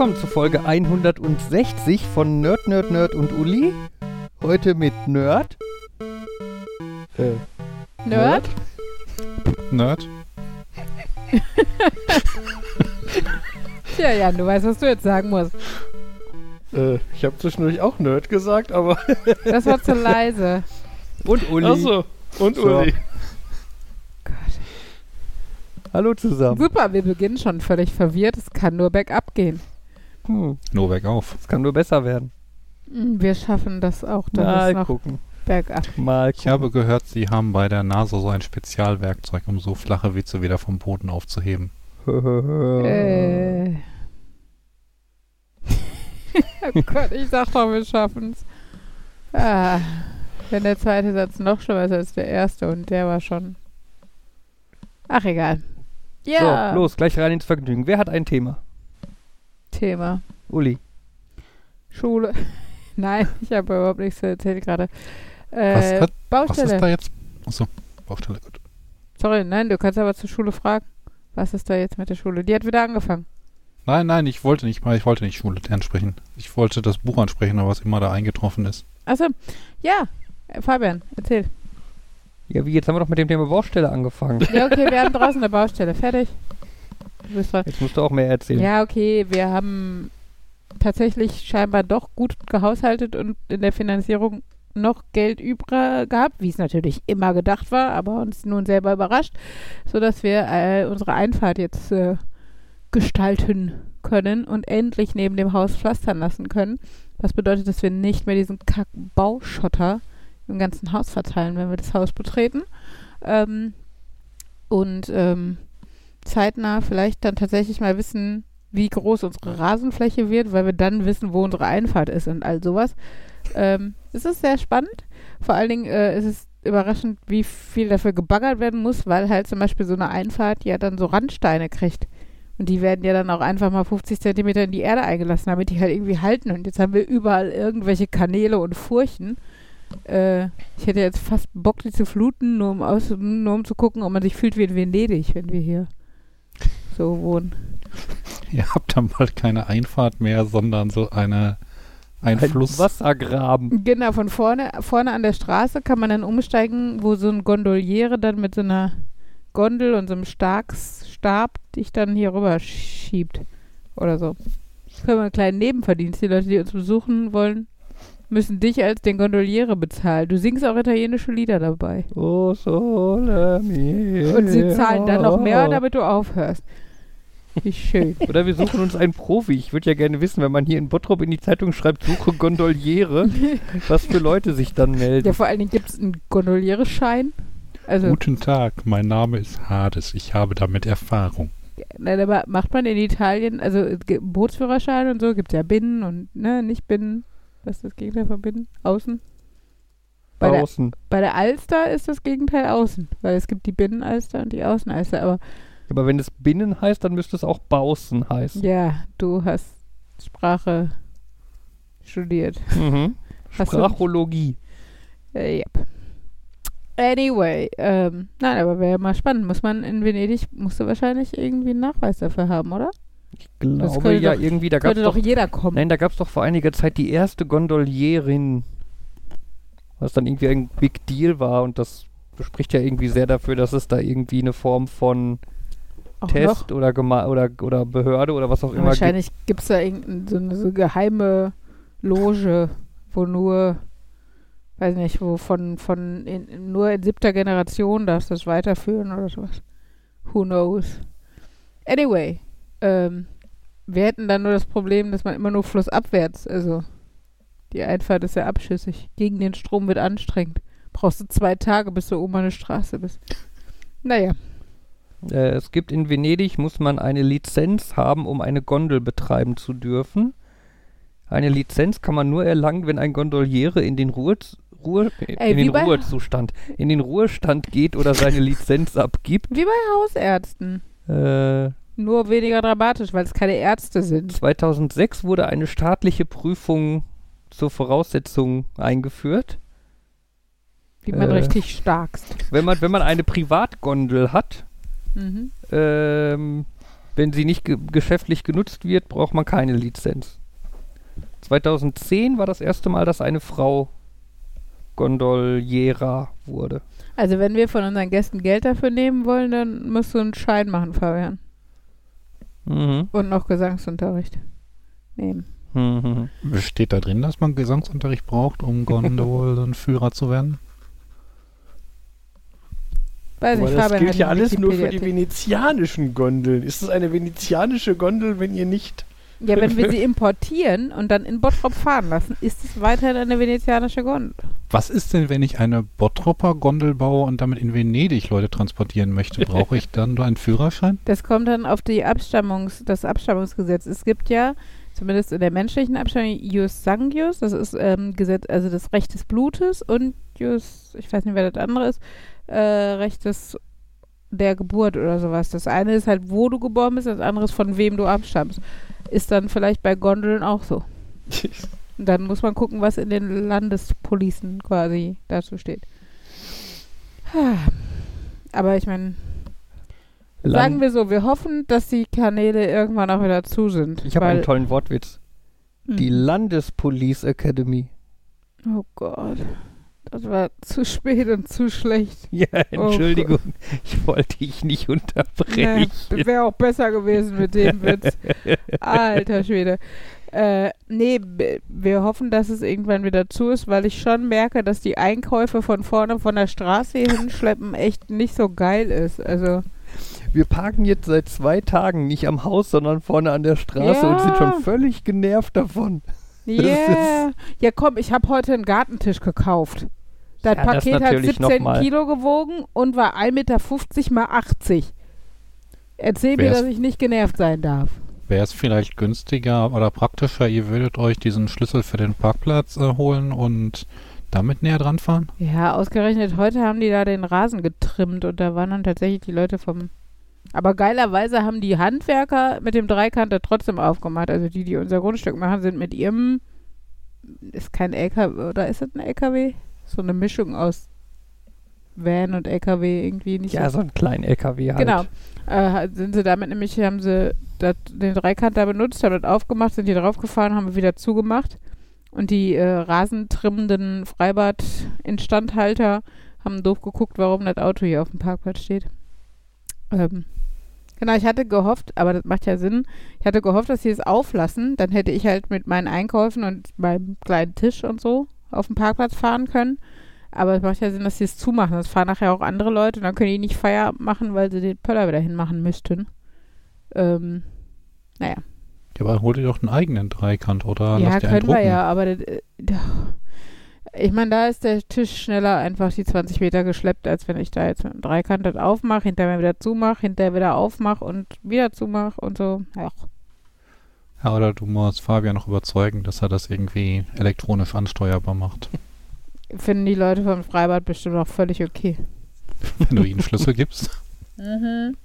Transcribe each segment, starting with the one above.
Willkommen zu Folge 160 von Nerd, Nerd, Nerd und Uli. Heute mit Nerd. Äh, Nerd? Nerd? Tja, Jan, du weißt, was du jetzt sagen musst. äh, ich habe zwischendurch auch Nerd gesagt, aber. Das war zu leise. Und Uli. Achso, und So. Uli. Gott. Hallo zusammen. Super, wir beginnen schon völlig verwirrt. Es kann nur bergab gehen. Hm, Nur bergauf. es kann nur besser werden. Hm, Wir schaffen das auch, dann Mal ist noch gucken. bergab. Mal Ich gucken. habe gehört, Sie haben bei der NASA so ein Spezialwerkzeug, um so flache Witze wieder vom Boden aufzuheben. Äh. oh Gott, ich sag doch, wir schaffen's. Ah, wenn der zweite Satz noch schlimmer ist als der erste und der war schon. Ach, egal. Ja, So, los, gleich rein ins Vergnügen. Wer hat ein Thema? Thema. Uli. Schule. Nein, ich habe überhaupt nichts erzählt gerade. Was, Äh, hat, was Baustelle. ist da jetzt? Achso, Baustelle, gut. Sorry, nein, du kannst aber zur Schule fragen. Was ist da jetzt mit der Schule? Die hat wieder angefangen. Nein, nein, ich wollte nicht mal, ich wollte nicht Schule ansprechen. Ich wollte das Buch ansprechen, aber was immer da eingetroffen ist. Achso, ja. Fabian, erzähl. Ja, wie, jetzt haben wir doch mit dem Thema Baustelle angefangen. Ja, okay, wir haben draußen eine Baustelle. Fertig. Dran. Jetzt musst du auch mehr erzählen. Ja, okay, wir haben tatsächlich scheinbar doch gut gehaushaltet und in der Finanzierung noch Geld übrig gehabt, wie es natürlich immer gedacht war, aber uns nun selber überrascht, sodass wir äh, unsere Einfahrt jetzt äh, gestalten können und endlich neben dem Haus pflastern lassen können. Was bedeutet, dass wir nicht mehr diesen Kack-Bauschotter im ganzen Haus verteilen, wenn wir das Haus betreten. Ähm, und ähm, zeitnah vielleicht dann tatsächlich mal wissen, wie groß unsere Rasenfläche wird, weil wir dann wissen, wo unsere Einfahrt ist und all sowas. Ähm, es ist sehr spannend. Vor allen Dingen äh, ist es überraschend, wie viel dafür gebaggert werden muss, weil halt zum Beispiel so eine Einfahrt ja dann so Randsteine kriegt. Und die werden ja dann auch einfach mal 50 Zentimeter in die Erde eingelassen, damit die halt irgendwie halten. Und jetzt haben wir überall irgendwelche Kanäle und Furchen. Äh, ich hätte jetzt fast Bock, die zu fluten, nur um, aus, nur um zu gucken, ob man sich fühlt wie in Venedig, wenn wir hier so wohnen. Ihr habt dann bald keine Einfahrt mehr, sondern so eine, ein, Ein Fluss. Wassergraben. Genau, von vorne, vorne an der Straße kann man dann umsteigen, wo so ein Gondoliere dann mit so einer Gondel und so einem Starksstab dich dann hier rüber schiebt. Oder so. Das können wir einen kleinen Nebenverdienst. Die Leute, die uns besuchen wollen, müssen dich als den Gondoliere bezahlen. Du singst auch italienische Lieder dabei. Oh, sole mio. Und sie zahlen dann noch mehr, damit du aufhörst. Wie schön. Oder wir suchen uns einen Profi. Ich würde ja gerne wissen, wenn man hier in Bottrop in die Zeitung schreibt, suche Gondoliere, was für Leute sich dann melden. Ja, vor allen Dingen gibt es einen Gondolierschein. Also, Guten Tag, mein Name ist Hades. Ich habe damit Erfahrung. Nein, aber macht man in Italien, also Bootsführerschein und so, gibt es ja Binnen und ne, nicht Binnen. Was ist das Gegenteil von Binnen? Außen? Bei der, Außen. bei der Alster ist das Gegenteil Außen, weil es gibt die Binnenalster und die Außenalster. Aber Aber wenn es Binnen heißt, dann müsste es auch Bausen heißen. ja, du hast Sprache studiert. Mhm. Sprachologie. Äh, yep. Anyway, ähm, nein, aber wäre mal spannend. Muss man in Venedig, musst du wahrscheinlich irgendwie einen Nachweis dafür haben, oder? Ich glaube ja doch- irgendwie, da gab Könnte es doch doch, jeder kommen. nein, da gab es doch vor einiger Zeit die erste Gondolierin, was dann irgendwie ein Big Deal war und das bespricht ja irgendwie sehr dafür, dass es da irgendwie eine Form von Auch Test oder, Gema oder oder Behörde oder was auch immer. Wahrscheinlich gibt es da irgendeine so eine so geheime Loge, wo nur, weiß nicht, wo von, von in, nur in siebter Generation darfst du das weiterführen oder sowas. Who knows? Anyway, ähm, wir hätten dann nur das Problem, dass man immer nur flussabwärts, also die Einfahrt ist ja abschüssig. Gegen den Strom wird anstrengend. Brauchst du zwei Tage, bis du oben an der Straße bist. Naja, Äh, es gibt in Venedig, muss man eine Lizenz haben, um eine Gondel betreiben zu dürfen. Eine Lizenz kann man nur erlangen, wenn ein Gondoliere in den Ruhe, Ruhe Ey, in den Ruhezustand, in den Ruhestand geht oder seine Lizenz abgibt. wie bei Hausärzten. Äh, Nur weniger dramatisch, weil es keine Ärzte sind. 2006 wurde eine staatliche Prüfung zur Voraussetzung eingeführt. Wie man Äh. richtig starkst. Wenn man, wenn man eine Privatgondel hat, Mhm. ähm, Wenn sie nicht ge geschäftlich genutzt wird, braucht man keine Lizenz. 2010 war das erste Mal, dass eine Frau Gondoliera wurde. Also wenn wir von unseren Gästen Geld dafür nehmen wollen, dann musst du einen Schein machen, Fabian. Mhm. Und noch Gesangsunterricht nehmen. Mhm. Steht da drin, dass man Gesangsunterricht braucht, um Gondolenführer zu werden? Weiß Aber nicht, das gilt ja alles nur für die venezianischen Gondeln. Ist es eine venezianische Gondel, wenn ihr nicht... Ja, wenn wir sie importieren und dann in Bottrop fahren lassen, ist es weiterhin eine venezianische Gondel. Was ist denn, wenn ich eine Bottropper Gondel baue und damit in Venedig Leute transportieren möchte? Brauche ich dann nur einen Führerschein? Das kommt dann auf die Abstammungs, das Abstammungsgesetz. Es gibt ja, zumindest in der menschlichen Abstammung, Jus Sanguius, das ist ähm, Gesetz, also das Recht des Blutes und Jus, ich weiß nicht, wer das andere ist, äh, Recht des der Geburt oder sowas. Das eine ist halt, wo du geboren bist, das andere ist, von wem du abstammst. Ist dann vielleicht bei Gondeln auch so. Dann muss man gucken, was in den Landespolicen quasi dazu steht. Aber ich meine, sagen wir so, wir hoffen, dass die Kanäle irgendwann auch wieder zu sind. Ich habe einen tollen Wortwitz. Die Hm. Landespolice Academy. Oh Gott. Das war zu spät und zu schlecht. Ja, Oh Entschuldigung. ich wollte dich nicht unterbrechen. Nee, Wäre auch besser gewesen mit dem Witz. Alter Schwede. Äh, nee, wir hoffen, dass es irgendwann wieder zu ist, weil ich schon merke, dass die Einkäufe von vorne von der Straße hinschleppen echt nicht so geil ist. Also, Wir parken jetzt seit zwei Tagen nicht am Haus, sondern vorne an der Straße und sind Ja. schon völlig genervt davon. Yeah. Ja, komm, ich habe heute einen Gartentisch gekauft. Das Ja, das Paket hat natürlich 17 noch mal. Kilo gewogen und war 1,50 Meter mal 80. Erzähl mir, Wär's- dass ich nicht genervt sein darf. Wäre es vielleicht günstiger oder praktischer, ihr würdet euch diesen Schlüssel für den Parkplatz äh, holen und damit näher dran fahren? Ja, ausgerechnet heute haben die da den Rasen getrimmt und da waren dann tatsächlich die Leute vom. Aber geilerweise haben die Handwerker mit dem Dreikanter trotzdem aufgemacht. Also die, die unser Grundstück machen, sind mit ihrem. Ist kein LKW, oder ist das ein LKW? So eine Mischung aus Van und LKW irgendwie nicht Ja, so. so einen kleinen LKW halt. Genau. Äh, sind sie damit nämlich, haben sie dat, den Dreikanter benutzt, haben das aufgemacht, sind hier draufgefahren, haben wieder zugemacht. Und die äh, rasentrimmenden Freibad-Instandhalter haben doof geguckt, warum das Auto hier auf dem Parkplatz steht. Ähm, genau, ich hatte gehofft, aber das macht ja Sinn, ich hatte gehofft, dass sie es auflassen. Dann hätte ich halt mit meinen Einkäufen und meinem kleinen Tisch und so auf dem Parkplatz fahren können. Aber es macht ja Sinn, dass sie es zumachen. Das fahren nachher auch andere Leute und dann können die nicht Feierabend machen, weil sie den Pöller wieder hinmachen müssten. Ähm, naja. Ja, aber hol dir doch einen eigenen Dreikant oder ja, lass dir einen können wir ja, aber das, äh, ich meine, da ist der Tisch schneller einfach die 20 Meter geschleppt, als wenn ich da jetzt mit einem Dreikant das aufmache, hinterher wieder zumache, hinterher wieder aufmache und wieder zumache und so. Ja. Ja, oder du musst Fabian noch überzeugen, dass er das irgendwie elektronisch ansteuerbar macht. Finden die Leute vom Freibad bestimmt auch völlig okay. Wenn du ihnen Schlüssel gibst. Mhm.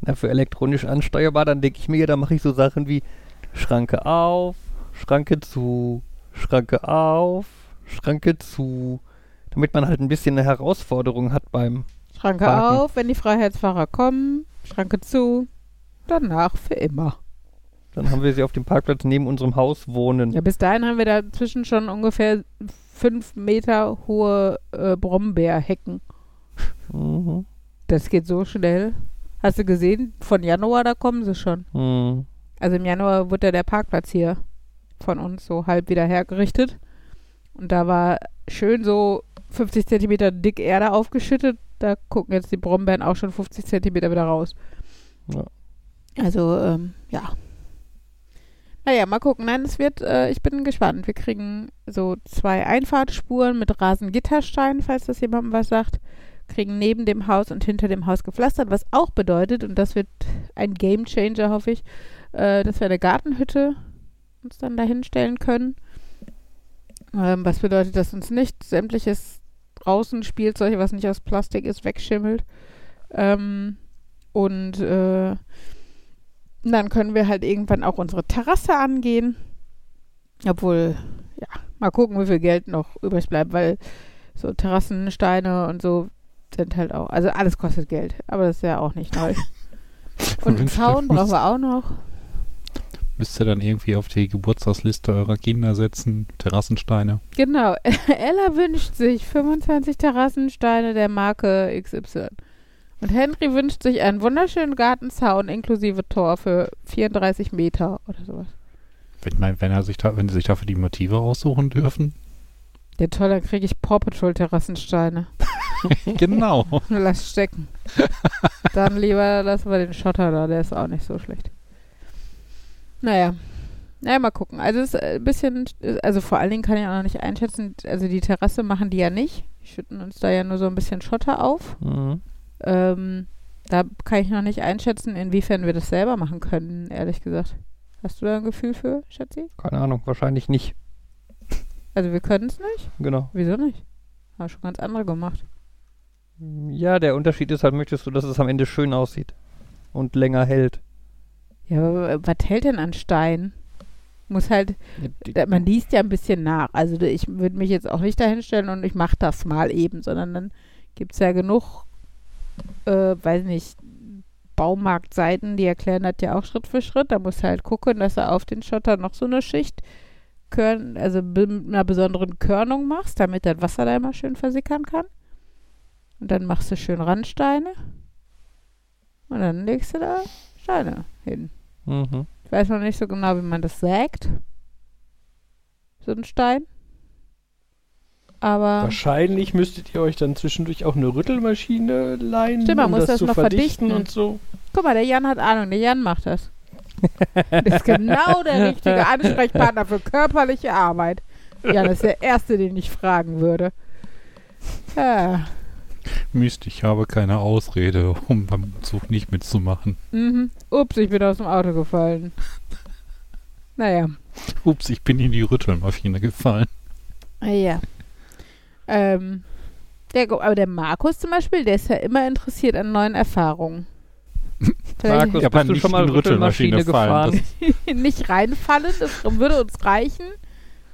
Na, für elektronisch ansteuerbar, dann denke ich mir, da mache ich so Sachen wie Schranke auf, Schranke zu, Schranke auf, Schranke zu. Damit man halt ein bisschen eine Herausforderung hat beim. Schranke Parken. auf, wenn die Freiheitsfahrer kommen, Schranke zu, danach für immer. Dann haben wir sie auf dem Parkplatz neben unserem Haus wohnen. Ja, bis dahin haben wir dazwischen schon ungefähr fünf Meter hohe äh, Brombeerhecken. Mhm. Das geht so schnell. Hast du gesehen, von Januar, da kommen sie schon. Mhm. Also im Januar wurde ja der Parkplatz hier von uns so halb wieder hergerichtet. Und da war schön so 50 Zentimeter dick Erde aufgeschüttet. Da gucken jetzt die Brombeeren auch schon 50 Zentimeter wieder raus. Ja. Also, ähm, ja. Naja, mal gucken. Nein, es wird, äh, ich bin gespannt. Wir kriegen so zwei Einfahrtsspuren mit Rasengittersteinen, falls das jemandem was sagt. Kriegen neben dem Haus und hinter dem Haus gepflastert, was auch bedeutet, und das wird ein Game Changer, hoffe ich, äh, dass wir eine Gartenhütte uns dann dahin stellen können. Ähm, was bedeutet, dass uns nicht sämtliches draußen Spielzeug, was nicht aus Plastik ist, wegschimmelt. Ähm, und äh, dann können wir halt irgendwann auch unsere Terrasse angehen. Obwohl, ja, mal gucken, wie viel Geld noch übrig bleibt, weil so Terrassensteine und so sind halt auch, also alles kostet Geld, aber das ist ja auch nicht neu. Und einen Zaun brauchen wir auch noch. Müsst ihr dann irgendwie auf die Geburtstagsliste eurer Kinder setzen, Terrassensteine. Genau. Ella wünscht sich 25 Terrassensteine der Marke XY. Und Henry wünscht sich einen wunderschönen Gartenzaun inklusive Tor für 34 Meter oder sowas. Wenn, man, wenn, er sich da, wenn sie sich dafür die Motive aussuchen dürfen. Ja toll, dann kriege ich Paw Patrol Terrassensteine. genau. Lass stecken. Dann lieber lassen wir den Schotter da, der ist auch nicht so schlecht. Naja. Naja, mal gucken. Also es ist ein bisschen, also vor allen Dingen kann ich auch noch nicht einschätzen, also die Terrasse machen die ja nicht. Die schütten uns da ja nur so ein bisschen Schotter auf. Mhm. Ähm, da kann ich noch nicht einschätzen, inwiefern wir das selber machen können, ehrlich gesagt. Hast du da ein Gefühl für, Schatzi? Keine Ahnung, wahrscheinlich nicht. Also wir können es nicht? Genau. Wieso nicht? Haben schon ganz andere gemacht. Ja, der Unterschied ist halt, möchtest du, dass es am Ende schön aussieht und länger hält. Ja, aber was hält denn an Stein? Muss halt, man liest ja ein bisschen nach. Also ich würde mich jetzt auch nicht dahinstellen und ich mache das mal eben, sondern dann gibt es ja genug, äh, weiß nicht, Baumarktseiten, die erklären das ja auch Schritt für Schritt. Da muss halt gucken, dass er auf den Schotter noch so eine Schicht, Körn, also mit einer besonderen Körnung machst, damit das Wasser da immer schön versickern kann. Und dann machst du schön Randsteine. Und dann legst du da Steine hin. Mhm. Ich weiß noch nicht so genau, wie man das sägt. So ein Stein. Aber Wahrscheinlich müsstet ihr euch dann zwischendurch auch eine Rüttelmaschine leihen, Stimmt, man um muss das, das noch verdichten, verdichten. und so. guck mal, der Jan hat Ahnung. Der Jan macht das. Das ist genau der richtige Ansprechpartner für körperliche Arbeit. Jan ist der Erste, den ich fragen würde. Ja. Mist, ich habe keine Ausrede, um beim Umzug nicht mitzumachen. Mhm. Ups, ich bin aus dem Auto gefallen. Naja. Ups, ich bin in die Rüttelmaschine gefallen. Ah, Ja. Ähm, der, aber der Markus zum Beispiel, der ist ja immer interessiert an neuen Erfahrungen. Markus, Ja, bist du schon mal in Rüttelmaschine gefahren? nicht reinfallen, das würde uns reichen,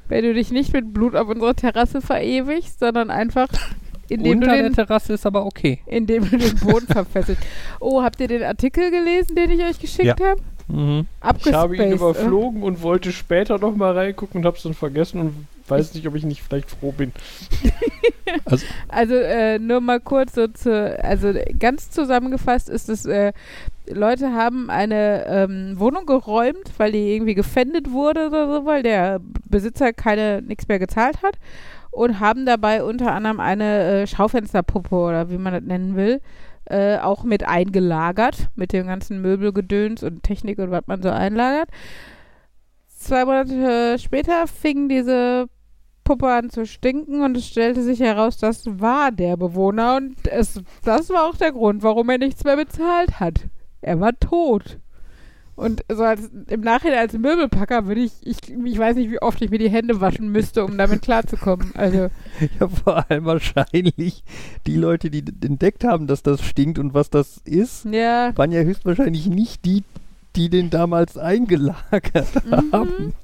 wenn du dich nicht mit Blut auf unserer Terrasse verewigst, sondern einfach indem Unter du, der den, Terrasse ist aber okay. indem du den Boden verfesselst. Oh, habt ihr den Artikel gelesen, den ich euch geschickt Ja. habe? Mhm. Ich habe ihn äh. überflogen und wollte später noch mal reingucken und habe es dann vergessen und weiß nicht, ob ich nicht vielleicht froh bin. Also äh, nur mal kurz so zu, also ganz zusammengefasst ist es, äh, Leute haben eine ähm, Wohnung geräumt, weil die irgendwie gefändet wurde oder so, weil der Besitzer keine nichts mehr gezahlt hat und haben dabei unter anderem eine äh, Schaufensterpuppe oder wie man das nennen will, äh, auch mit eingelagert, mit dem ganzen Möbelgedöns und Technik und was man so einlagert. Zwei Monate später fing diese Puppe an zu stinken und es stellte sich heraus, das war der Bewohner und es, das war auch der Grund, warum er nichts mehr bezahlt hat. Er war tot. Und so als, im Nachhinein als Möbelpacker würde ich, ich, ich weiß nicht, wie oft ich mir die Hände waschen müsste, um damit klarzukommen. Also, Ja, vor allem wahrscheinlich die Leute, die entdeckt haben, dass das stinkt und was das ist, ja. waren ja höchstwahrscheinlich nicht die, die den damals eingelagert Mhm. haben.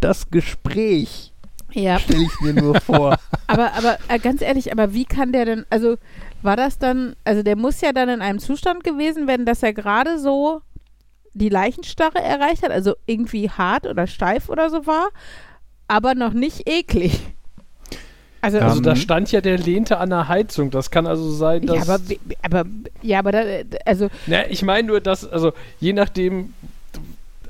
Das Gespräch Ja. stelle ich mir nur vor. Aber, aber äh, ganz ehrlich, aber wie kann der denn, also war das dann, also der muss ja dann in einem Zustand gewesen werden, dass er gerade so die Leichenstarre erreicht hat, also irgendwie hart oder steif oder so war, aber noch nicht eklig. Also. Also da Ähm, stand ja, der lehnte an der Heizung. Das kann also sein, dass... ja, aber, aber, ja, aber da, also, Na, ich meine nur, dass, also je nachdem,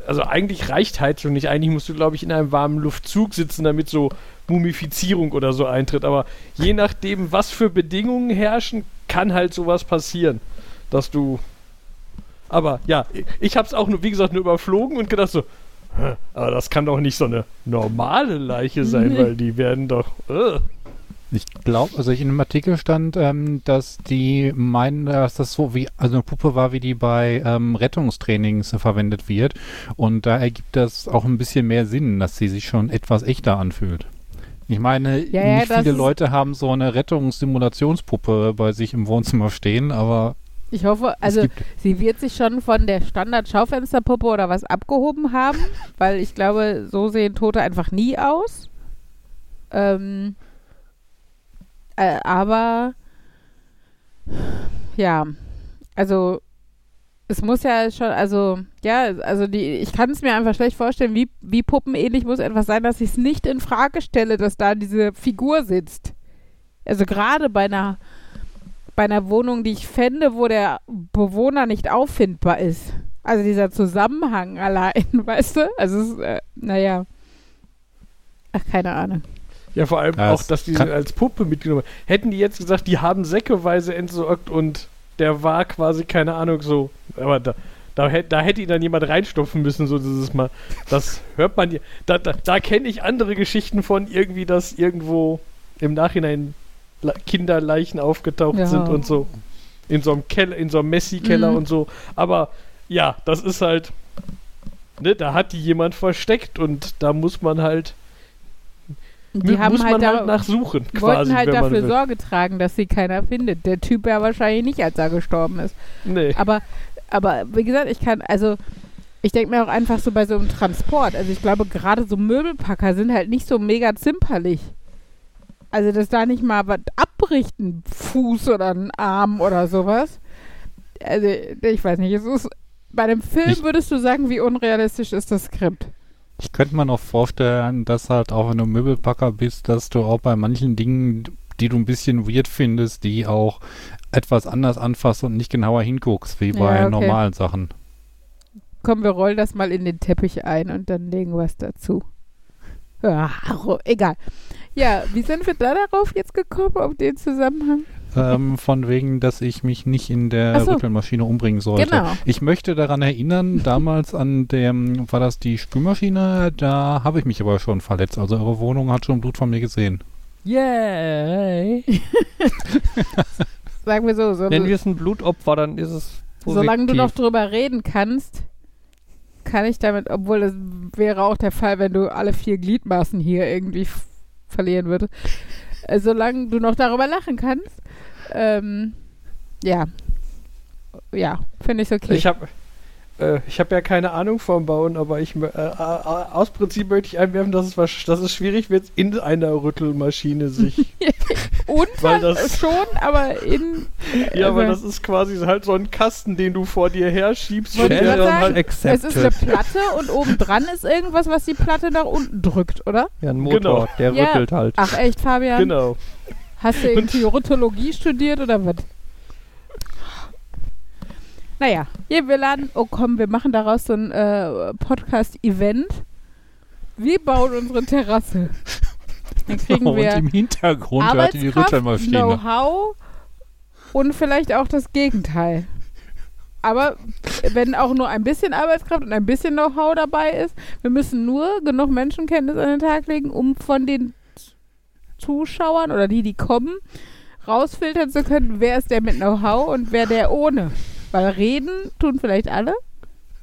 also eigentlich reicht Heizung nicht. Eigentlich musst du, glaube ich, in einem warmen Luftzug sitzen, damit so Mumifizierung oder so eintritt. Aber je nachdem, was für Bedingungen herrschen, kann halt sowas passieren, dass du. Aber ja, ich- habe es auch nur, wie gesagt, nur überflogen und gedacht so, "Hä, aber das kann doch nicht so eine normale Leiche sein, Nee. weil die werden doch. äh." Ich glaube, also ich in einem Artikel stand, ähm, dass die meinen, dass das so wie, also eine Puppe war, wie die bei ähm, Rettungstrainings verwendet wird. Und da ergibt das auch ein bisschen mehr Sinn, dass sie sich schon etwas echter anfühlt. Ich meine, Ja, ja, nicht viele Leute haben so eine Rettungssimulationspuppe bei sich im Wohnzimmer stehen, aber ich hoffe, also sie wird sich schon von der Standard-Schaufensterpuppe oder was abgehoben haben, weil ich glaube, so sehen Tote einfach nie aus. Ähm, äh, aber ja, also es muss ja schon, also, ja, also die, ich kann es mir einfach schlecht vorstellen, wie, wie puppenähnlich muss etwas sein, dass ich es nicht in Frage stelle, dass da diese Figur sitzt. Also gerade bei einer, bei einer Wohnung, die ich fände, wo der Bewohner nicht auffindbar ist. Also dieser Zusammenhang allein, weißt du? Also, es ist, äh, naja. Ach, keine Ahnung. Ja, vor allem Ja, auch, dass die als Puppe mitgenommen haben. Hätten die jetzt gesagt, die haben säckeweise entsorgt und der war quasi, keine Ahnung, so. Aber da, da, da hätte ihn dann jemand reinstopfen müssen, so dieses Mal. Das hört man ja. Da, da, da kenne ich andere Geschichten von, irgendwie, dass irgendwo im Nachhinein Kinderleichen aufgetaucht Ja. sind und so. In so einem Keller, in so einem Messi-Keller Mhm. und so. Aber ja, das ist halt. Ne, da hat die jemand versteckt und da muss man halt Die haben muss halt, halt nachsuchen, quasi, wollten halt dafür will. Sorge tragen, dass sie keiner findet. Der Typ ja wahrscheinlich nicht, als er gestorben ist. Nee. Aber, aber wie gesagt, ich kann, also ich denke mir auch einfach so bei so einem Transport, also ich glaube gerade so Möbelpacker sind halt nicht so mega zimperlich. Also dass da nicht mal was abbricht, ein Fuß oder ein Arm oder sowas. Also ich weiß nicht, es ist, bei einem Film Ich- würdest du sagen, wie unrealistisch ist das Skript? Ich könnte mir noch vorstellen, dass halt auch wenn du Möbelpacker bist, dass du auch bei manchen Dingen, die du ein bisschen weird findest, die auch etwas anders anfasst und nicht genauer hinguckst, wie Ja, bei okay. normalen Sachen. Komm, wir rollen das mal in den Teppich ein und dann legen wir es dazu. Ja, egal. Ja, wie sind wir da darauf jetzt gekommen, auf den Zusammenhang? ähm, von wegen, dass ich mich nicht in der so. Rüttelmaschine umbringen sollte. Genau. Ich möchte daran erinnern, damals an dem, war das die Spülmaschine, da habe ich mich aber schon verletzt. Also eure Wohnung hat schon Blut von mir gesehen. Yay! Sagen wir so, so Nennen wir es ein Blutopfer, dann ist es positiv. solange du noch drüber reden kannst, kann ich damit, obwohl das wäre auch der Fall, wenn du alle vier Gliedmaßen hier irgendwie verlieren würdest, äh, solange du noch darüber lachen kannst, ähm, ja, ja, finde ich okay. Ich habe äh, ich hab ja keine Ahnung vom Bauen, aber ich mö- äh, äh, aus Prinzip möchte ich einwerfen, dass es, dass es schwierig wird, in einer Rüttelmaschine sich. Und weil das- schon, aber in ja, aber also- das ist quasi halt so ein Kasten, den du vor dir herschiebst. Und der dann sagen, halt, es ist eine Platte und obendran ist irgendwas, was die Platte nach unten drückt, oder? Ja, ein Motor, Genau. der Ja. rüttelt halt. Ach echt, Fabian? genau. Hast du irgendwie Rotologie studiert oder was? Naja, hier, wir laden, oh komm, wir machen daraus so ein äh, Podcast-Event. Wir bauen unsere Terrasse. Dann kriegen und wir im Hintergrund hört die Arbeitskraft, Rüttelmaschine. Know-how und vielleicht auch das Gegenteil. Aber wenn auch nur ein bisschen Arbeitskraft und ein bisschen Know-how dabei ist, wir müssen nur genug Menschenkenntnis an den Tag legen, um von den Zuschauern oder die, die kommen, rausfiltern zu können, wer ist der mit Know-how und wer der ohne. Weil reden tun vielleicht alle.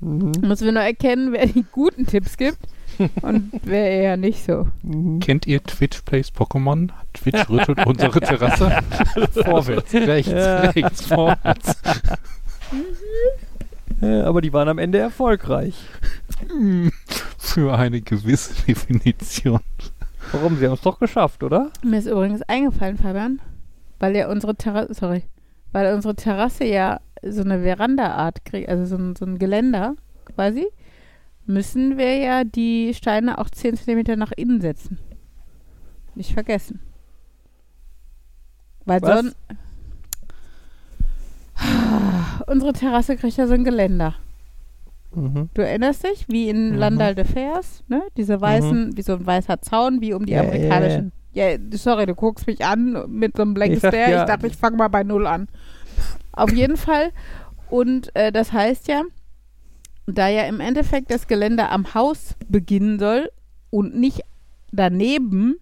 Mhm. Müssen wir nur erkennen, wer die guten Tipps gibt und wer eher nicht so. Mhm. Kennt ihr Twitch Plays Pokémon? Twitch rüttelt unsere Terrasse. vorwärts, rechts, Ja. rechts, vorwärts. Ja, aber die waren am Ende erfolgreich. Für eine gewisse Definition. Warum? Sie haben es doch geschafft, oder? Mir ist übrigens eingefallen, Fabian, weil ja unsere Terrasse, sorry, weil unsere Terrasse ja so eine Veranda-Art kriegt, also so ein, so ein Geländer quasi, müssen wir ja die Steine auch 10 cm nach innen setzen. Nicht vergessen. Weil Was? sonst. Unsere Terrasse kriegt ja so ein Geländer. Mhm. Du erinnerst dich, wie in Mhm. Landal de Fers, ne? Diese weißen, wie so ein weißer Zaun, wie um die Ja, ja, ja, amerikanischen. Ja, sorry, du guckst mich an mit so einem Blank Ich Stare. ja- Ich dachte, ich fange mal bei Null an. Auf jeden Fall. Und äh, das heißt ja, da ja im Endeffekt das Geländer am Haus beginnen soll und nicht daneben,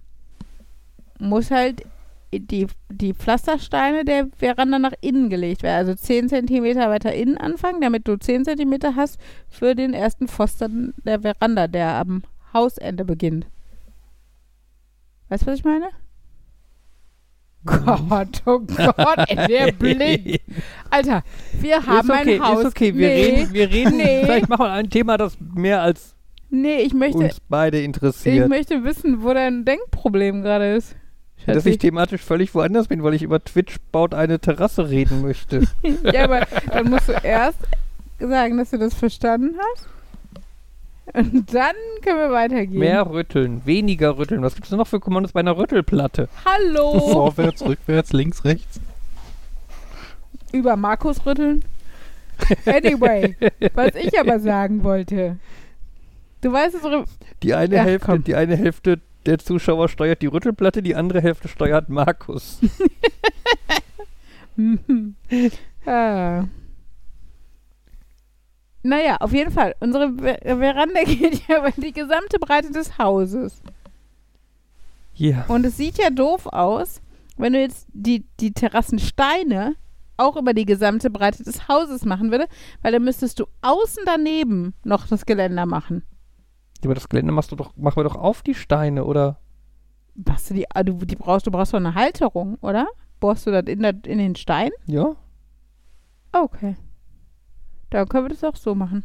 muss halt die, die Pflastersteine der Veranda nach innen gelegt werden. Also 10 cm weiter innen anfangen, damit du 10 cm hast für den ersten Pfosten der Veranda, der am Hausende beginnt. Weißt du, was ich meine? Gott, oh Gott, ey, der Blick. Alter, wir haben okay, ein Haus. ist okay. Wir nee, reden, wir reden. Nee. Vielleicht machen wir ein Thema, das mehr als nee, ich möchte, uns beide ich interessiert. möchte wissen, wo dein Denkproblem gerade ist. Dass Schatzi. ich thematisch völlig woanders bin, weil ich über Twitch baut eine Terrasse reden möchte. ja, aber dann musst du erst sagen, dass du das verstanden hast. Und dann können wir weitergehen. Mehr rütteln, weniger rütteln. Was gibt es noch für Kommandos bei einer Rüttelplatte? Hallo! Vorwärts, rückwärts, links, rechts. Über Markus rütteln. Anyway, was ich aber sagen wollte. Du weißt es, Die eine Ach, Hälfte, komm. die eine Hälfte der Zuschauer steuert die Rüttelplatte, die andere Hälfte steuert Markus. Mhm. ah. Naja, auf jeden Fall. Unsere Ver Veranda geht ja über die gesamte Breite des Hauses. Ja. Und es sieht ja doof aus, wenn du jetzt die, die Terrassensteine auch über die gesamte Breite des Hauses machen würde, weil dann müsstest du außen daneben noch das Geländer machen. Aber das Gelände machst du doch, machen wir doch auf die Steine, oder? Was du die, ah, du, die brauchst, du brauchst doch eine Halterung, oder? Bohrst du das in, in den Stein? Ja. Okay. Dann können wir das auch so machen.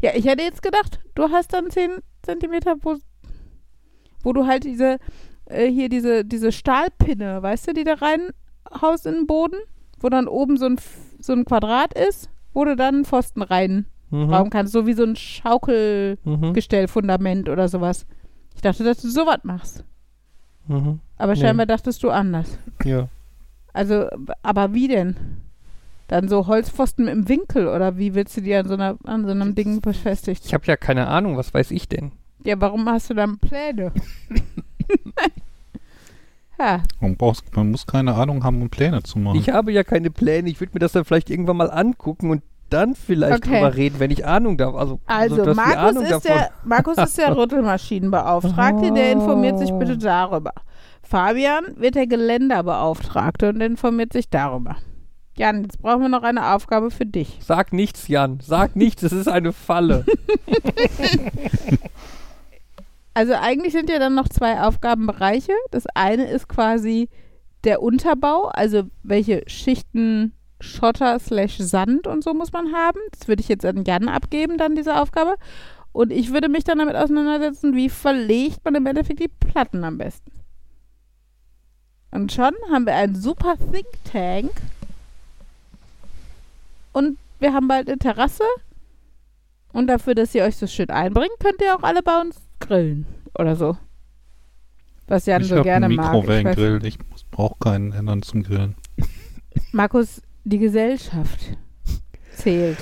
Ja, ich hätte jetzt gedacht, du hast dann 10 Zentimeter, wo, wo du halt diese, äh, hier diese, diese Stahlpinne, weißt du, die da reinhaust in den Boden, wo dann oben so ein, so ein Quadrat ist, wo du dann einen Pfosten reinbauen Mhm. kannst, so wie so ein Mhm. Fundament oder sowas. Ich dachte, dass du sowas machst. Mhm. Aber Nee. scheinbar dachtest du anders. Ja. Also, aber wie denn? Dann so Holzpfosten im Winkel oder wie willst du die an so, einer, an so einem Ding befestigt? Ich habe ja keine Ahnung, was weiß ich denn? Ja, warum hast du dann Pläne? ja, Man, brauchst, man muss keine Ahnung haben, um Pläne zu machen. Ich habe ja keine Pläne. Ich würde mir das dann vielleicht irgendwann mal angucken und dann vielleicht Okay. drüber reden, wenn ich Ahnung darf. Also, also die Markus Ahnung ist, der, Markus ist der Rüttelmaschinenbeauftragte, der informiert sich bitte darüber. Fabian wird der Geländerbeauftragte und informiert sich darüber. Jan, jetzt brauchen wir noch eine Aufgabe für dich. Sag nichts, Jan. Sag nichts. Es ist eine Falle. Also eigentlich sind ja dann noch zwei Aufgabenbereiche. Das eine ist quasi der Unterbau, also welche Schichten Schotter slash Sand und so muss man haben. Das würde ich jetzt an Jan abgeben, dann diese Aufgabe. Und ich würde mich dann damit auseinandersetzen, wie verlegt man im Endeffekt die Platten am besten. Und schon haben wir einen super Think Tank. Und wir haben bald eine Terrasse. Und dafür, dass ihr euch so schön einbringt, könnt ihr auch alle bei uns grillen oder so. Was Jan ich so gerne einen mag. Ich. Ich brauche keinen ändern zum Grillen. Markus, die Gesellschaft zählt.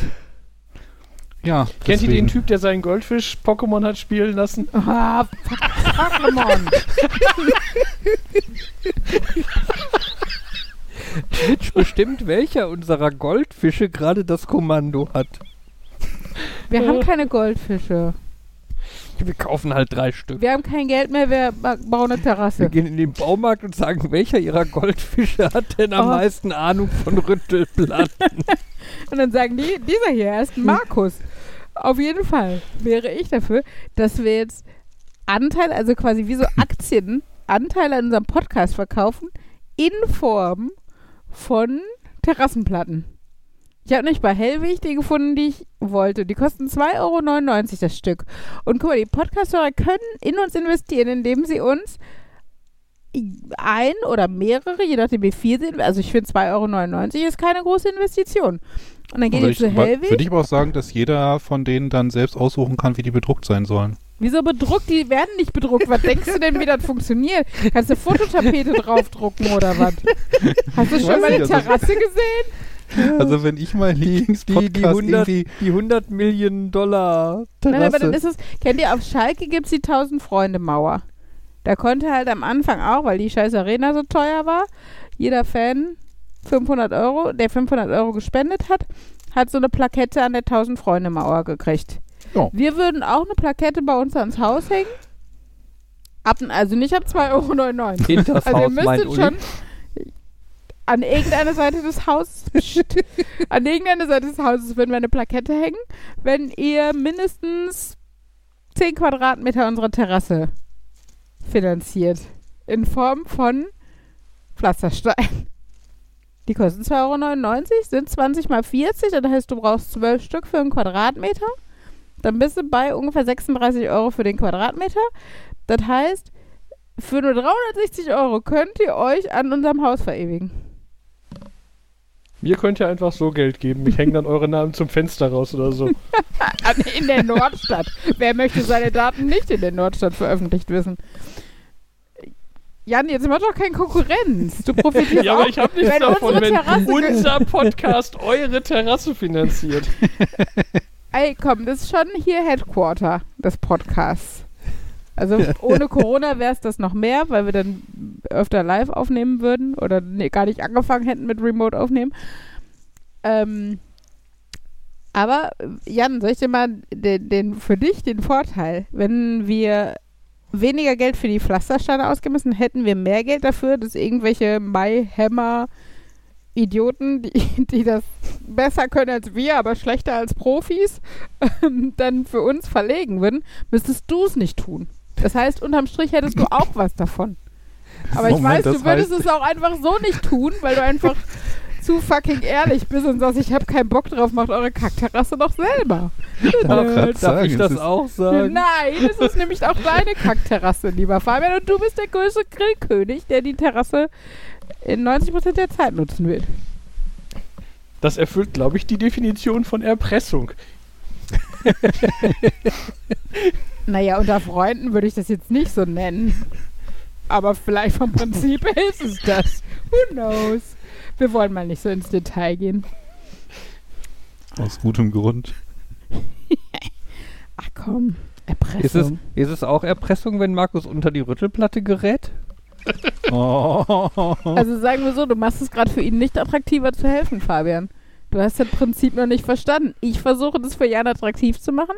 Ja, Kennt ihr den deswegen. Typ, der seinen Goldfisch-Pokémon hat spielen lassen? Ah, fuck, Pokémon. Twitch bestimmt, welcher unserer Goldfische gerade das Kommando hat. Wir haben keine Goldfische. Wir kaufen halt drei Stück. Wir haben kein Geld mehr, wir ba- bauen eine Wir Terrasse. gehen in den Baumarkt und sagen, welcher ihrer Goldfische hat denn am Oh. meisten Ahnung von Rüttelplatten? Und dann sagen die, dieser hier, er ist Markus. Auf jeden Fall wäre ich dafür, dass wir jetzt Anteile, also quasi wie so Aktien, Anteile an unserem Podcast verkaufen, in Form von Terrassenplatten. Ich habe nicht bei Hellwig die gefunden, die ich wollte. Die kosten 2,99 Euro das Stück. Und guck mal, die Podcasthörer können in uns investieren, indem sie uns ein oder mehrere, je nachdem wie viel sind. Also ich finde 2,99 Euro ist keine große Investition. Und dann geht ihr ich, zu Hellwig. würde ich aber auch sagen, dass jeder von denen dann selbst aussuchen kann, wie die bedruckt sein sollen. Wieso bedruckt? Die werden nicht bedruckt. Was denkst du denn, wie das funktioniert? Kannst du Fototapete draufdrucken oder was? Hast du schon mal eine also- Terrasse gesehen? Also wenn ich meinen Die, die, die, Lieblingspodcast 100, irgendwie... die 100 Millionen Dollar Nein, aber dann Terrasse. ist es, kennt ihr, auf Schalke gibt es die 1000 Freunde Mauer. Da konnte halt am Anfang auch, weil die scheiß Arena so teuer war, jeder Fan 500 Euro, der 500 Euro gespendet hat, hat so eine Plakette an der 1000 Freunde Mauer gekriegt. Ja. Wir würden auch eine Plakette bei uns ans Haus hängen. Ab, also nicht ab 2,99 Euro. Hinters Also ihr Haus, mein müsstet schon an irgendeiner Seite des Hauses, an irgendeiner Seite des Hauses würden wir eine Plakette hängen, wenn ihr mindestens 10 Quadratmeter unserer Terrasse finanziert. In Form von Pflasterstein. Die kosten 2,99 Euro, sind 20 mal 40, das heißt, du brauchst 12 Stück für einen Quadratmeter. Dann bist du bei ungefähr 36 Euro für den Quadratmeter. Das heißt, für nur 360 Euro könnt ihr euch an unserem Haus verewigen. Mir könnt ihr einfach so Geld geben. Ich hänge dann eure Namen zum Fenster raus oder so. In der Nordstadt. Wer möchte seine Daten nicht in der Nordstadt veröffentlicht wissen? Jan, jetzt mach doch keine Konkurrenz. Du profitierst Ja, auch. aber ich habe nichts wenn davon, wenn Terrasse unser Podcast eure Terrasse finanziert. Ey, komm, das ist schon hier Headquarter des Podcasts. Also ohne Corona wäre es das noch mehr, weil wir dann öfter live aufnehmen würden oder nee, gar nicht angefangen hätten mit Remote aufnehmen. Ähm, aber Jan, soll ich dir mal den, den, für dich den Vorteil, wenn wir weniger Geld für die Pflastersteine ausgeben müssen, hätten wir mehr Geld dafür, dass irgendwelche Mayhemmer Idioten, die, die das besser können als wir, aber schlechter als Profis, ähm, dann für uns verlegen würden, müsstest du es nicht tun. Das heißt, unterm Strich hättest du auch was davon. Aber ich Moment, weiß, du würdest es auch einfach so nicht tun, weil du einfach zu fucking ehrlich bist und sagst, ich habe keinen Bock drauf, macht eure Kackterrasse doch selber. grad Darf sagen, ich das ist- auch sagen? Nein, es ist nämlich auch deine Kackterrasse, lieber Fabian. Und du bist der größte Grillkönig, der die Terrasse in 90% der Zeit nutzen wird. Das erfüllt, glaube ich, die Definition von Erpressung. Naja, unter Freunden würde ich das jetzt nicht so nennen. Aber vielleicht vom Prinzip her ist es das. Who knows? Wir wollen mal nicht so ins Detail gehen. Aus gutem Grund. Ach komm, Ist es, Erpressung. ist es auch Erpressung, wenn Markus unter die Rüttelplatte gerät? Oh. Also sagen wir so, du machst es gerade für ihn nicht attraktiver zu helfen, Fabian. Du hast das Prinzip noch nicht verstanden. Ich versuche das für Jan attraktiv zu machen,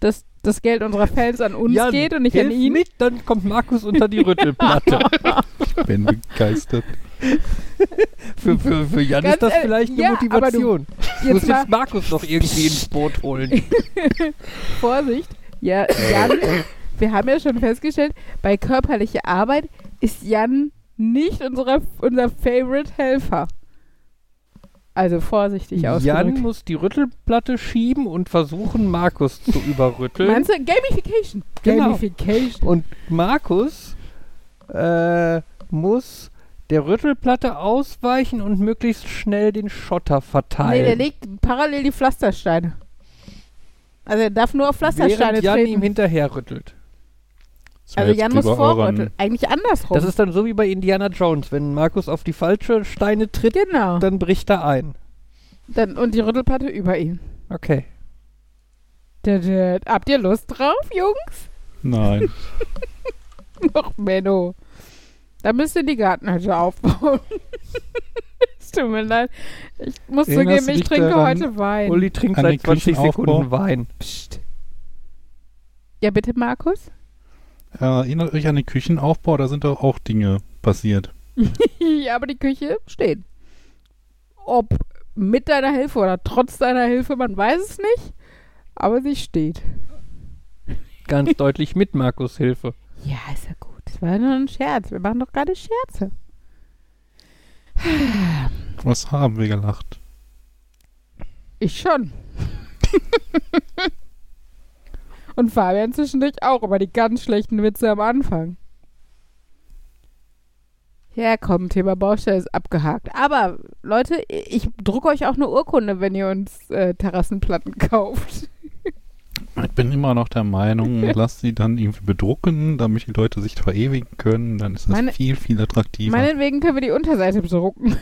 dass das Geld unserer Fans an uns Jan, geht und nicht an ihn. mit, dann kommt Markus unter die Rüttelplatte. ich bin begeistert. für, für, für Jan Ganz ist das vielleicht eine ja, Motivation. Du musst Jetzt mal jetzt Markus noch irgendwie ins Boot holen. Vorsicht. Ja, Jan, wir haben ja schon festgestellt, bei körperlicher Arbeit ist Jan nicht unsere, unser Favorite Helfer. Also vorsichtig Jan ausgedrückt. muss die Rüttelplatte schieben und versuchen, Markus zu überrütteln. Meinst du Gamification? Genau. Gamification. Und Markus äh, muss der Rüttelplatte ausweichen und möglichst schnell den Schotter Nee, der verteilen. legt parallel die Pflastersteine. Also er darf nur auf Pflastersteine während Jan ihm treten. hinterher rüttelt. Also Jan muss vorrütteln. Eigentlich andersrum. Das ist dann so wie bei Indiana Jones. Wenn Markus auf die falsche Steine tritt, genau. dann bricht er ein. Dann, und die Rüttelplatte über ihn. Okay. Dä, dä. Habt ihr Lust drauf, Jungs? Nein. Ach, Menno. Da müsst ihr die Gartenhütte aufbauen. es tut mir leid. Ich muss zugeben, du ich trinke daran, heute Wein. Uli trinkt An seit den 20 Küchenaufbau? Sekunden Wein. Psst. Ja, bitte, Markus? Äh, Erinnert euch an den Küchenaufbau, da sind doch auch Dinge passiert. ja, aber die Küche steht. Ob mit deiner Hilfe oder trotz deiner Hilfe, man weiß es nicht. Aber sie steht. Ganz deutlich mit Markus Hilfe. Ja, ist ja gut. Das war nur ein Scherz. Wir machen doch gerade Scherze. Was haben wir gelacht? Ich schon. Und Fabian zwischendurch auch über die ganz schlechten Witze am Anfang. Ja, komm, Thema Baustelle ist abgehakt. Aber, Leute, ich drucke euch auch eine Urkunde, wenn ihr uns äh, Terrassenplatten kauft. Ich bin immer noch der Meinung, lasst sie dann irgendwie bedrucken, damit die Leute sich verewigen können. Dann ist das Meine- viel, viel attraktiver. Meinetwegen können wir die Unterseite bedrucken.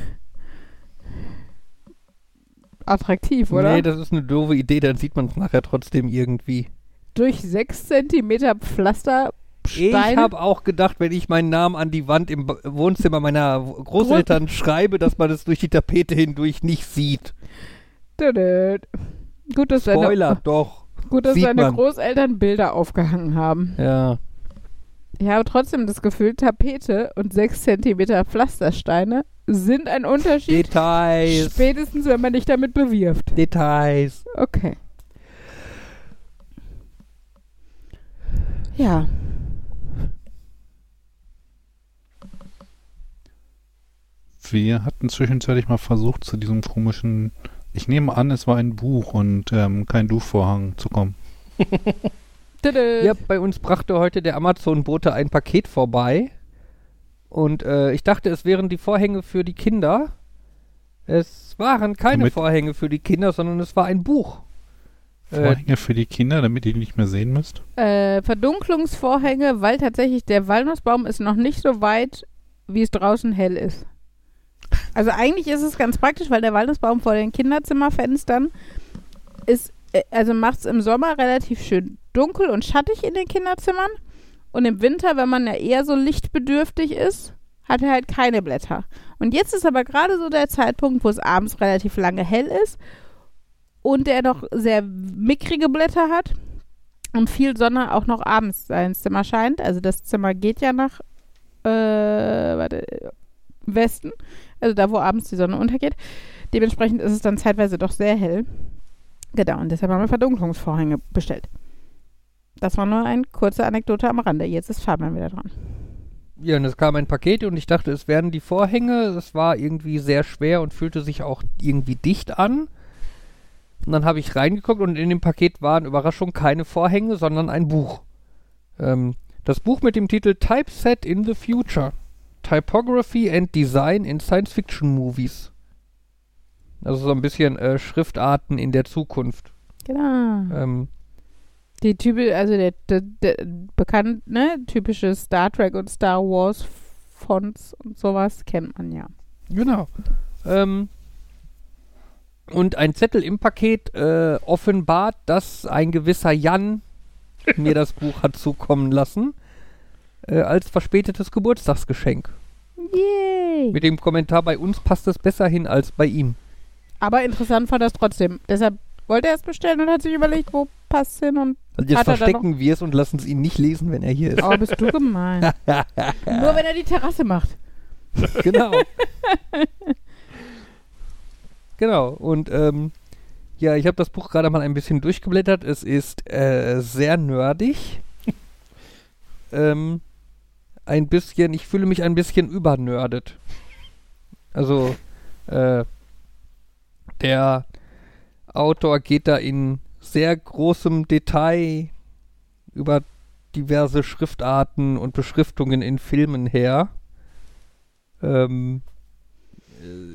Attraktiv, oder? Nee, das ist eine doofe Idee, dann sieht man es nachher trotzdem irgendwie. Durch 6 cm Pflaster Ich Steine. habe auch gedacht, wenn ich meinen Namen an die Wand im Wohnzimmer meiner Großeltern schreibe, dass man es durch die Tapete hindurch nicht sieht. Gut, dass deine, Spoiler, doch. gut, dass sieht deine man. Großeltern Bilder aufgehangen haben. Ja. Ich habe trotzdem das Gefühl, Tapete und 6 cm Pflastersteine sind ein Unterschied. Details. Spätestens, wenn man dich damit bewirft. Details. Okay. Ja. Wir hatten zwischenzeitlich mal versucht, zu diesem komischen, ich nehme an, es war ein Buch und ähm, kein Duschvorhang zu kommen. Ja, bei uns brachte heute der Amazon-Bote ein Paket vorbei. Und äh, ich dachte, es wären die Vorhänge für die Kinder. Es waren keine Damit- Vorhänge für die Kinder, sondern es war ein Buch. Äh, Vorhänge für die Kinder, damit ihr die nicht mehr sehen müsst. Äh, Verdunklungsvorhänge, weil tatsächlich der Walnussbaum ist noch nicht so weit, wie es draußen hell ist. Also eigentlich ist es ganz praktisch, weil der Walnussbaum vor den Kinderzimmerfenstern ist, äh, also macht es im Sommer relativ schön dunkel und schattig in den Kinderzimmern. Und im Winter, wenn man ja eher so lichtbedürftig ist, hat er halt keine Blätter. Und jetzt ist aber gerade so der Zeitpunkt, wo es abends relativ lange hell ist und der noch sehr mickrige Blätter hat und viel Sonne auch noch abends ins Zimmer scheint. Also das Zimmer geht ja nach äh, warte, Westen, also da, wo abends die Sonne untergeht. Dementsprechend ist es dann zeitweise doch sehr hell. Genau, und deshalb haben wir Verdunklungsvorhänge bestellt. Das war nur eine kurze Anekdote am Rande. Jetzt ist Fabian wieder dran. Ja, und es kam ein Paket und ich dachte, es wären die Vorhänge. Es war irgendwie sehr schwer und fühlte sich auch irgendwie dicht an. Und dann habe ich reingeguckt und in dem Paket waren Überraschung keine Vorhänge, sondern ein Buch. Ähm, das Buch mit dem Titel Typeset in the Future. Typography and Design in Science Fiction Movies. Also so ein bisschen äh, Schriftarten in der Zukunft. Genau. Ähm, Die Type, also der, der, der bekannt, ne, typische Star Trek und Star Wars Fonts und sowas kennt man ja. Genau. Ähm, und ein Zettel im Paket äh, offenbart, dass ein gewisser Jan mir das Buch hat zukommen lassen. Äh, als verspätetes Geburtstagsgeschenk. Yay! Mit dem Kommentar, bei uns passt es besser hin als bei ihm. Aber interessant fand er es trotzdem. Deshalb wollte er es bestellen und hat sich überlegt, wo passt hin und Also jetzt er verstecken wir es und lassen es ihn nicht lesen, wenn er hier ist. oh, bist du gemein. Nur wenn er die Terrasse macht. genau. genau. Und ähm, ja, ich habe das Buch gerade mal ein bisschen durchgeblättert. Es ist äh, sehr nerdig. ähm, ein bisschen, ich fühle mich ein bisschen übernördet. Also, äh, der Autor geht da in sehr großem Detail über diverse Schriftarten und Beschriftungen in Filmen her. Ähm, äh,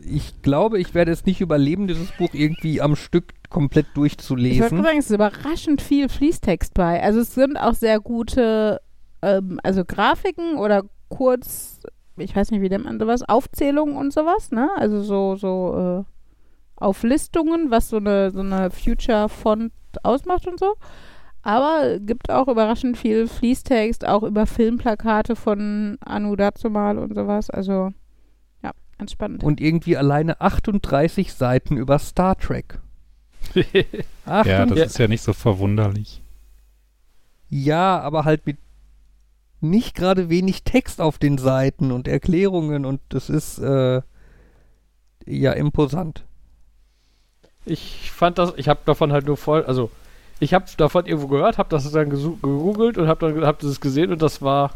ich glaube, ich werde es nicht überleben, dieses Buch irgendwie am Stück komplett Ich wollte durchzulesen. sagen, es ist überraschend viel Fließtext bei. Also es sind auch sehr gute, ähm, also Grafiken oder kurz, ich weiß nicht, wie nennt man sowas, Aufzählungen und sowas, ne? Also so, so äh, Auflistungen, was so eine, so eine Future-Font ausmacht und so. Aber gibt auch überraschend viel Fließtext, auch über Filmplakate von Anu Dazumal und sowas. Also, ja, ganz spannend. Und irgendwie alleine 38 Seiten über Star Trek. Ja, das 38 ist ja nicht so verwunderlich. Ja, aber halt mit nicht gerade wenig Text auf den Seiten und Erklärungen und das ist äh, ja imposant. Ich fand das, ich habe davon halt nur voll, also ich habe davon irgendwo gehört, habe das dann gegoogelt und habe dann hab das gesehen und das war,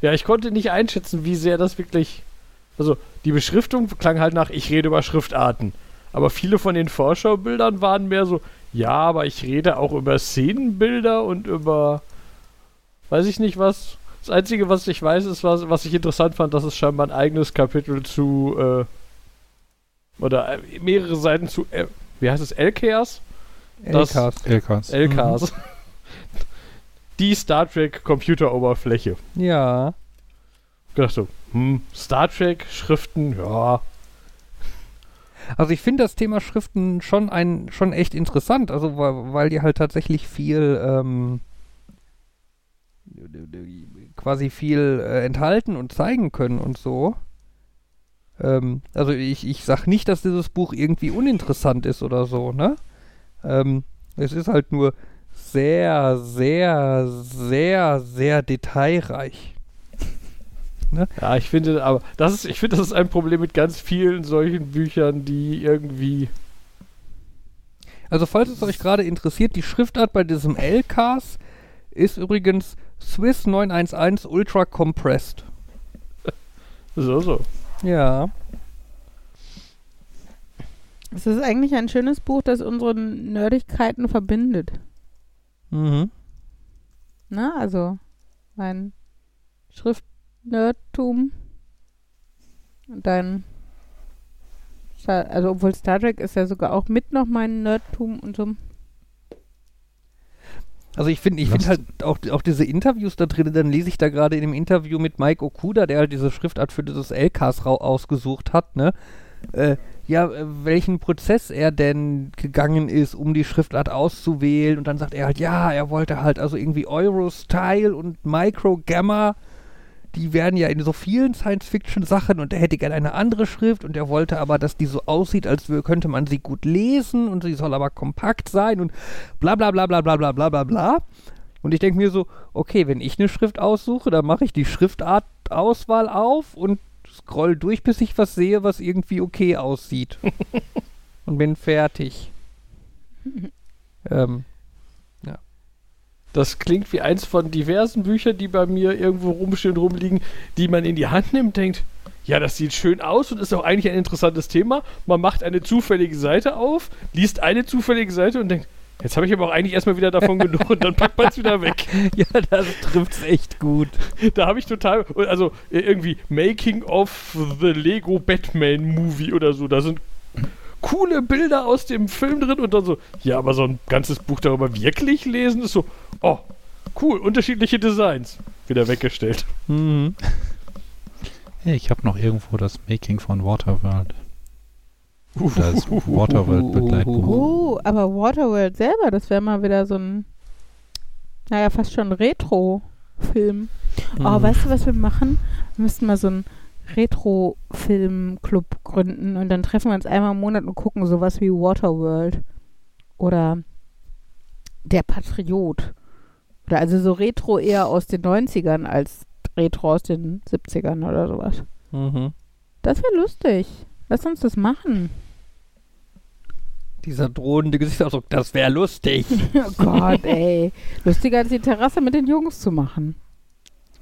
ja, ich konnte nicht einschätzen, wie sehr das wirklich, also die Beschriftung klang halt nach, ich rede über Schriftarten, aber viele von den Vorschaubildern waren mehr so, ja, aber ich rede auch über Szenenbilder und über, weiß ich nicht was. Das Einzige, was ich weiß, ist, was, was ich interessant fand, dass es scheinbar ein eigenes Kapitel zu, äh, oder äh, mehrere Seiten zu, äh, wie heißt es, LKs? LKs. LKs. LKs. Die Star Trek Computeroberfläche. Ja. Gedacht so, hm, Star Trek Schriften, ja. Also ich finde das Thema Schriften schon ein schon echt interessant, also weil, weil die halt tatsächlich viel ähm, quasi viel äh, enthalten und zeigen können und so. Ähm, also ich, ich sag nicht, dass dieses Buch irgendwie uninteressant ist oder so, ne? Ähm, es ist halt nur sehr, sehr, sehr, sehr detailreich. Ja, ich finde, aber das ist, ich finde, das ist ein Problem mit ganz vielen solchen Büchern, die irgendwie. Also falls es euch gerade interessiert, die Schriftart bei diesem LKs ist übrigens Swiss 911 Ultra Compressed. So, so. Ja. Es ist eigentlich ein schönes Buch, das unsere Nerdigkeiten verbindet. Mhm. Ne? Also mein Schriftnerdtum und dein Star, also obwohl Star Trek ist ja sogar auch mit noch mein Nerdtum und so. Also ich finde ich find halt auch, auch diese Interviews da drin, dann lese ich da gerade in dem Interview mit Mike Okuda, der halt diese Schriftart für dieses LKs rau- ausgesucht hat, ne? Äh, ja, äh, welchen Prozess er denn gegangen ist, um die Schriftart auszuwählen. Und dann sagt er halt, ja, er wollte halt also irgendwie Euro-Style und Micro-Gamma. Die werden ja in so vielen Science-Fiction-Sachen und er hätte gerne eine andere Schrift und er wollte aber, dass die so aussieht, als könnte man sie gut lesen und sie soll aber kompakt sein und bla bla bla bla bla bla bla bla bla. Und ich denke mir so, okay, wenn ich eine Schrift aussuche, dann mache ich die Schriftart-Auswahl auf und scroll durch, bis ich was sehe, was irgendwie okay aussieht. und bin fertig. ähm, Das klingt wie eins von diversen Büchern, die bei mir irgendwo rumstehen, rumliegen, die man in die Hand nimmt, denkt, ja, das sieht schön aus und ist auch eigentlich ein interessantes Thema. Man macht eine zufällige Seite auf, liest eine zufällige Seite und denkt, jetzt habe ich aber auch eigentlich erstmal wieder davon genug und dann packt man es wieder weg. ja, das trifft's echt gut. Da habe ich total, also äh, irgendwie Making of the Lego Batman Movie oder so, da sind coole Bilder aus dem Film drin und dann so, ja, aber so ein ganzes Buch darüber wirklich lesen ist so, oh, cool, unterschiedliche Designs. Wieder weggestellt. Mhm. Hey, ich habe noch irgendwo das Making von Waterworld. Das Waterworld-Begleitbuch. Oh, aber Waterworld selber, das wäre mal wieder so ein, naja, fast schon Retro-Film. Oh, Mhm. weißt du, was wir machen? Wir müssten mal so einen Retro-Film-Club gründen und dann treffen wir uns einmal im Monat und gucken sowas wie Waterworld oder Der Patriot. Oder also so Retro eher aus den 90ern als Retro aus den 70ern oder sowas. Mhm. Das wäre lustig. Lass uns das machen. Dieser drohende Gesichtsausdruck, das wäre lustig. Oh Gott, ey. Lustiger als die Terrasse mit den Jungs zu machen.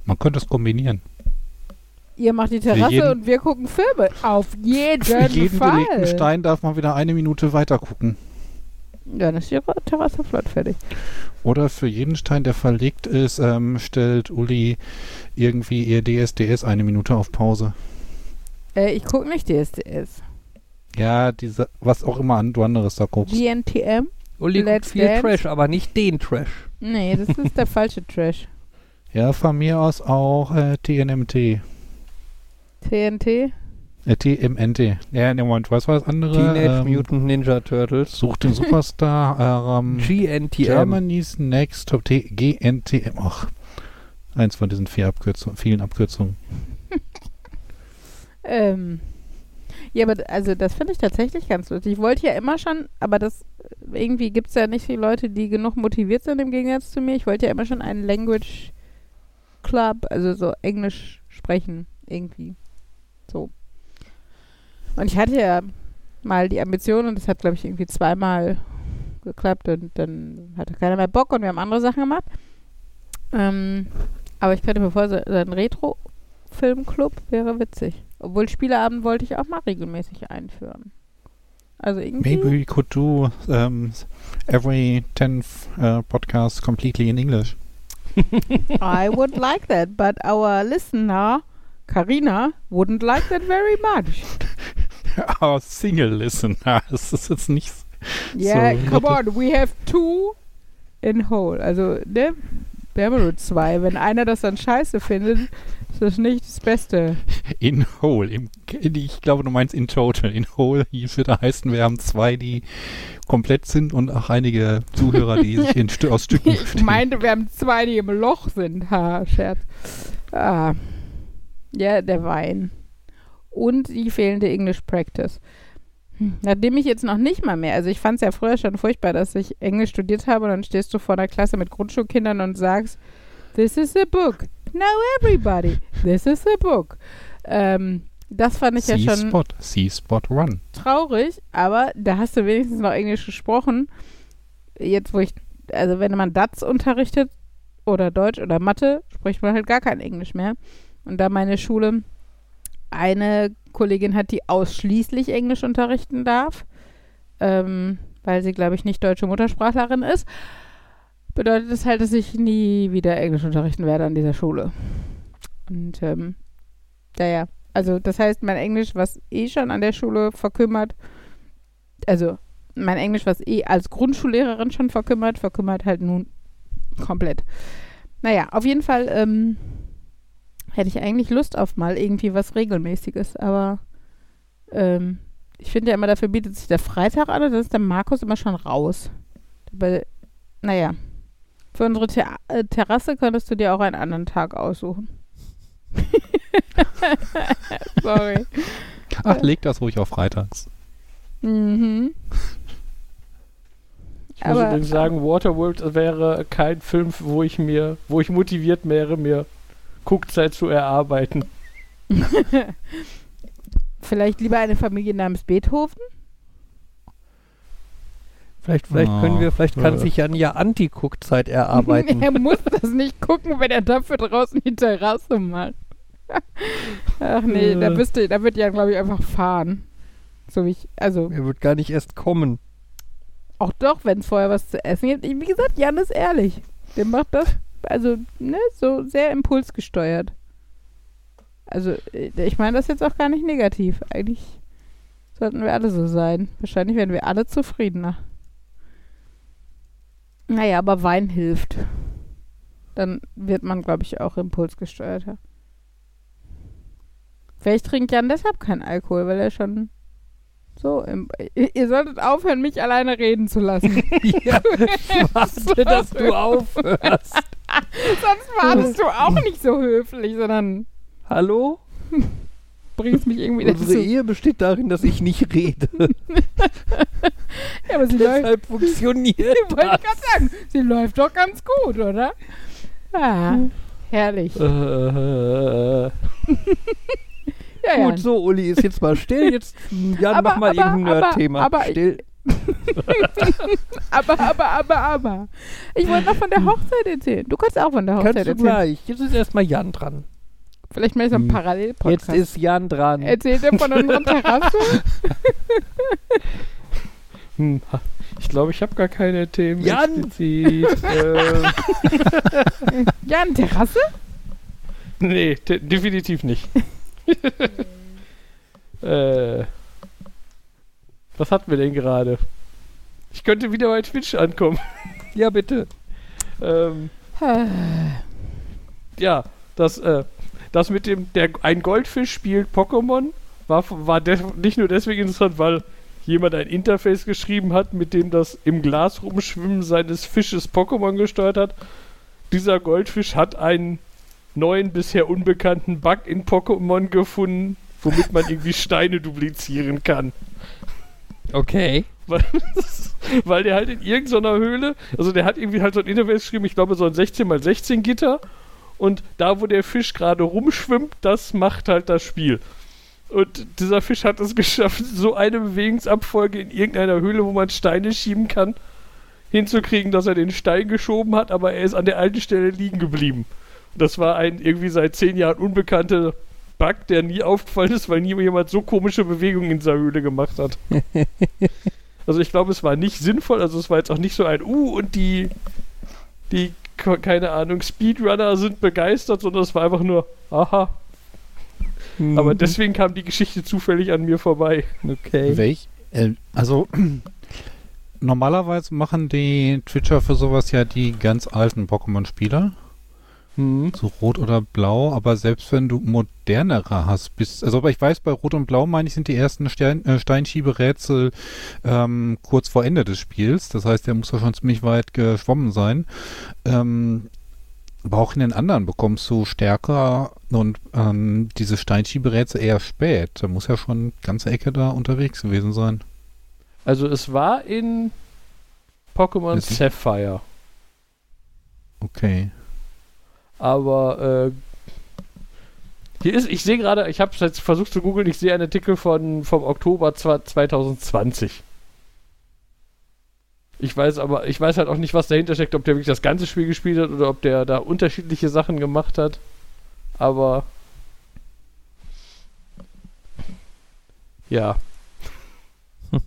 Man könnte es kombinieren. Ihr macht die Terrasse jeden- und wir gucken Filme. Auf jeden, Für jeden Fall. gelegten Stein darf man wieder eine Minute weiter gucken. Dann ist die Ra- Terrasse flott fertig. Oder für jeden Stein, der verlegt ist, ähm, stellt Uli irgendwie ihr DSDS eine Minute auf Pause. Äh, ich gucke nicht DSDS. Ja, diese, was auch immer an, du anderes da guckst. GNTM? Uli guckt Let's viel Dance? Trash, aber nicht den Trash. Nee, das ist der falsche Trash. Ja, von mir aus auch äh, TNMT. TNT? Äh, TMNT. Ja, ne, Moment, was war das andere? Teenage Ähm, Mutant Ninja Turtles. Such den Superstar. ähm, GNTM. Germany's Next Top T GNTM. Ach, eins von diesen vier Abkürzungen, vielen Abkürzungen. Ähm. Ja, aber also das finde ich tatsächlich ganz lustig. Ich wollte ja immer schon, aber das irgendwie gibt es ja nicht viele Leute, die genug motiviert sind im Gegensatz zu mir. Ich wollte ja immer schon einen Language Club, also so Englisch sprechen, irgendwie. So. Und ich hatte ja mal die Ambition und das hat, glaube ich, irgendwie zweimal geklappt und dann hatte keiner mehr Bock und wir haben andere Sachen gemacht. Ähm, aber ich könnte mir vorstellen, so ein Retro-Filmclub wäre witzig. Obwohl Spieleabend wollte ich auch mal regelmäßig einführen. Also irgendwie. Maybe we could do um, every 10th uh, podcast completely in English. I would like that, but our listener, Karina, wouldn't like that very much. Our single listener. Das ist jetzt nicht. Yeah, So, come on, we have two in whole. Also, ne? Wir haben nur zwei. Wenn einer das dann scheiße findet, ist das nicht das Beste. In whole. Im, ich glaube, du meinst in total. In whole würde heißen, wir haben zwei, die komplett sind und auch einige Zuhörer, die sich in, aus Stücken Ich meinte, wir haben zwei, die im Loch sind. Ha, Scherz. Ah. Ja, der Wein. Und die fehlende English Practice. Hm, Nachdem ich jetzt noch nicht mal mehr, also ich fand es ja früher schon furchtbar, dass ich Englisch studiert habe und dann stehst du vor einer Klasse mit Grundschulkindern und sagst, This is a book. Now everybody, this is a book. Ähm, das fand ich ja schon C-Spot. C-Spot Run. traurig, aber da hast du wenigstens noch Englisch gesprochen. Jetzt, wo ich, also wenn man DATS unterrichtet oder Deutsch oder Mathe, spricht man halt gar kein Englisch mehr. Und da meine Schule eine Kollegin hat, die ausschließlich Englisch unterrichten darf, ähm, weil sie, glaube ich, nicht deutsche Muttersprachlerin ist, bedeutet das halt, dass ich nie wieder Englisch unterrichten werde an dieser Schule. Und ähm, naja, Also das heißt, mein Englisch, was eh schon an der Schule verkümmert, also mein Englisch, was eh als Grundschullehrerin schon verkümmert, verkümmert halt nun komplett. Naja, auf jeden Fall ähm, hätte ich eigentlich Lust auf mal irgendwie was Regelmäßiges, aber ähm, ich finde ja immer, dafür bietet sich der Freitag an und dann ist der Markus immer schon raus. Aber, naja, für unsere Ter äh, Terrasse könntest du dir auch einen anderen Tag aussuchen. Sorry. Ach, leg das ruhig auf freitags. Mhm. Ich muss Aber- übrigens sagen, Waterworld wäre kein Film, wo ich mir, wo ich motiviert wäre, mir Guckzeit zu erarbeiten. Vielleicht lieber eine Familie namens Beethoven? Vielleicht, vielleicht Oh. können wir, vielleicht kann Äh. sich Jan ja Anti-Guckzeit erarbeiten. er muss das nicht gucken, wenn er dafür draußen die Terrasse macht. Ach nee, da, Äh. müsste, da wird Jan, glaube ich, einfach fahren. So wie ich, also er wird gar nicht erst kommen. auch doch, wenn es vorher was zu essen gibt. Wie gesagt, Jan ist ehrlich. Der macht das, also, ne, so sehr impulsgesteuert. Also, äh, ich meine das jetzt auch gar nicht negativ. Eigentlich sollten wir alle so sein. Wahrscheinlich werden wir alle zufriedener. Naja, aber Wein hilft. Dann wird man, glaube ich, auch impulsgesteuerter. Vielleicht trinkt Jan deshalb keinen Alkohol, weil er schon so. Im, ihr, ihr solltet aufhören, mich alleine reden zu lassen. ja, warte, dass du aufhörst. Sonst wartest du auch nicht so höflich, sondern Hallo? bringst mich irgendwie Unsere dazu. Ehe besteht darin, dass ich nicht rede. Ja, aber sie läuft. Deshalb funktioniert Wollte ich das. gerade sagen, sie läuft doch ganz gut, oder? Ja, herrlich. Äh, Ja, ja. Gut, so, Uli ist jetzt mal still. Jetzt, Jan, Aber- mach mal aber- irgendein Nerd-Thema. aber- Still. Aber, aber, aber, aber. Ich wollte noch von der Hochzeit erzählen. Du kannst auch von der Hochzeit Kannst du erzählen. gleich. Jetzt ist erstmal Jan dran. Vielleicht mal so einen Hm. Parallelpodcast. Jetzt ist Jan dran. Erzählt er von unserer Terrasse? hm, ich glaube, ich habe gar keine Themen. Jan! explizit. ähm, Ja, eine Terrasse? nee, de definitiv nicht. äh, was hatten wir denn gerade? Ich könnte wieder bei Twitch ankommen. Ja, bitte. Ähm, ja, das, äh, das mit dem, der ein Goldfisch spielt Pokémon, war, war nicht nur deswegen interessant, weil jemand ein Interface geschrieben hat, mit dem das im Glas rumschwimmen seines Fisches Pokémon gesteuert hat. Dieser Goldfisch hat einen neuen, bisher unbekannten Bug in Pokémon gefunden, womit man irgendwie Steine duplizieren kann. Okay. Weil, weil der halt in irgendeiner Höhle, also der hat irgendwie halt so ein Interface geschrieben, ich glaube so ein 16x16 Gitter und da, wo der Fisch gerade rumschwimmt, das macht halt das Spiel. Und dieser Fisch hat es geschafft, so eine Bewegungsabfolge in irgendeiner Höhle, wo man Steine schieben kann, hinzukriegen, dass er den Stein geschoben hat, aber er ist an der alten Stelle liegen geblieben. Das war ein irgendwie seit zehn Jahren unbekannter Bug, der nie aufgefallen ist, weil nie jemand so komische Bewegungen in dieser Höhle gemacht hat. Also ich glaube, es war nicht sinnvoll, also es war jetzt auch nicht so ein Uh und die, die, ke- keine Ahnung, Speedrunner sind begeistert, sondern es war einfach nur, aha. Mhm. Aber deswegen kam die Geschichte zufällig an mir vorbei. Okay. Welch? Äh, also normalerweise machen die Twitcher für sowas ja die ganz alten Pokémon-Spieler. Mhm. So rot oder blau, aber selbst wenn du modernere hast, bist, also aber ich weiß, bei Rot und Blau, meine ich, sind die ersten Stern, äh, Steinschieberätsel ähm, kurz vor Ende des Spiels. Das heißt, der muss ja schon ziemlich weit geschwommen sein. Ähm, aber auch in den anderen bekommst du stärker und ähm, diese Steinschieberätsel eher spät. Da muss ja schon eine ganze Ecke da unterwegs gewesen sein. Also es war in Pokémon Sapphire. Okay. Aber äh, hier ist, ich sehe gerade, ich habe jetzt versucht zu googeln, ich sehe einen Artikel von vom Oktober zwa- 2020. Ich weiß aber, ich weiß halt auch nicht, was dahinter steckt, ob der wirklich das ganze Spiel gespielt hat oder ob der da unterschiedliche Sachen gemacht hat. Aber ja,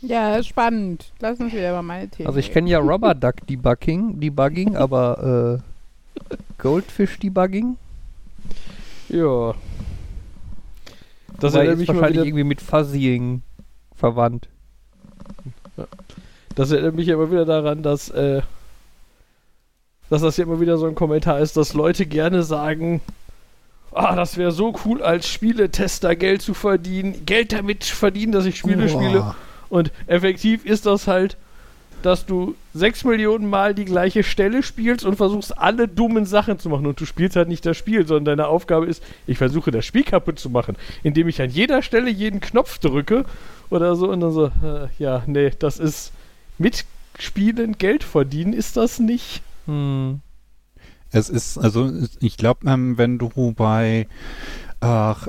Ja, ist spannend. Lass uns wieder über meine Themen. Also ich kenne ja Rubber Duck Debugging, Debugging, aber äh, Goldfish Debugging. ja. Das Aber erinnert ist mich wahrscheinlich wieder, irgendwie mit Fuzzying verwandt. das erinnert mich aber wieder daran, dass, äh, dass das ja immer wieder so ein Kommentar ist, dass Leute gerne sagen, ah, das wäre so cool, als Spieletester Geld zu verdienen, Geld damit verdienen, dass ich Spiele spiele. Und effektiv ist das halt, dass du sechs Millionen Mal die gleiche Stelle spielst und versuchst, alle dummen Sachen zu machen. Und du spielst halt nicht das Spiel, sondern deine Aufgabe ist, ich versuche das Spiel kaputt zu machen, indem ich an jeder Stelle jeden Knopf drücke oder so. Und dann so, äh, ja, nee, das ist mit Spielen Geld verdienen, ist das nicht. Hm. Es ist, also ich glaube, ähm, wenn du bei ach,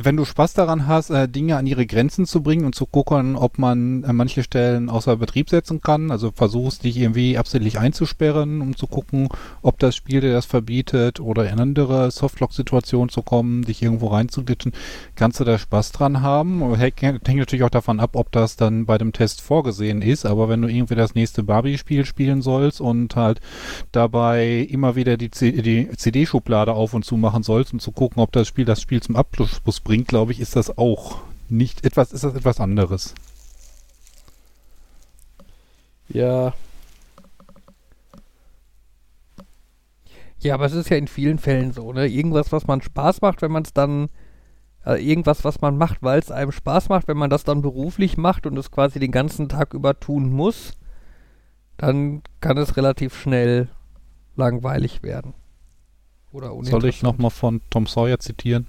wenn du Spaß daran hast, äh, Dinge an ihre Grenzen zu bringen und zu gucken, ob man äh, manche Stellen außer Betrieb setzen kann, also versuchst dich irgendwie absichtlich einzusperren, um zu gucken, ob das Spiel dir das verbietet oder in andere Softlock-Situationen zu kommen, dich irgendwo reinzuglitschen, kannst du da Spaß dran haben. Hängt, hängt natürlich auch davon ab, ob das dann bei dem Test vorgesehen ist, aber wenn du irgendwie das nächste Barbie-Spiel spielen sollst und halt dabei immer wieder die, C die CD-Schublade auf und zu machen sollst, um zu gucken, ob das Spiel das Spiel zum Abschluss bringt, glaube ich, ist das auch nicht etwas, ist das etwas anderes. Ja, Ja, aber es ist ja in vielen Fällen so, ne? Irgendwas, was man Spaß macht, wenn man es dann, äh, irgendwas, was man macht, weil es einem Spaß macht, wenn man das dann beruflich macht und es quasi den ganzen Tag über tun muss, dann kann es relativ schnell langweilig werden. Oder Soll ich nochmal von Tom Sawyer zitieren?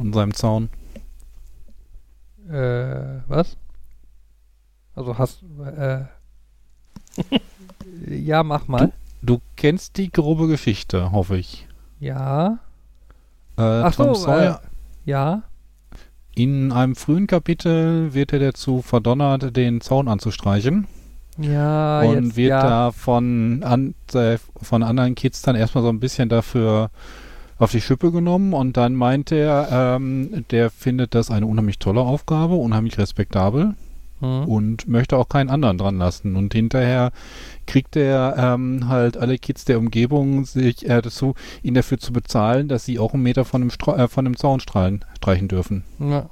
Und seinem Zaun. Äh, was? Also hast, äh, ja, mach mal. Du kennst die grobe Geschichte, hoffe ich. Ja, Äh, Ach Tom so, Sawyer, ja. in einem frühen Kapitel wird er dazu verdonnert, den Zaun anzustreichen. Ja, und jetzt, wird ja. da von, an, äh, von anderen Kids dann erstmal so ein bisschen dafür auf die Schippe genommen und dann meint er, ähm, der findet das eine unheimlich tolle Aufgabe, unheimlich respektabel Hm. und möchte auch keinen anderen dran lassen. Und hinterher kriegt er ähm, halt alle Kids der Umgebung sich äh, dazu, ihn dafür zu bezahlen, dass sie auch einen Meter von dem, Stra äh, von dem Zaun strahlen, streichen dürfen. Ja.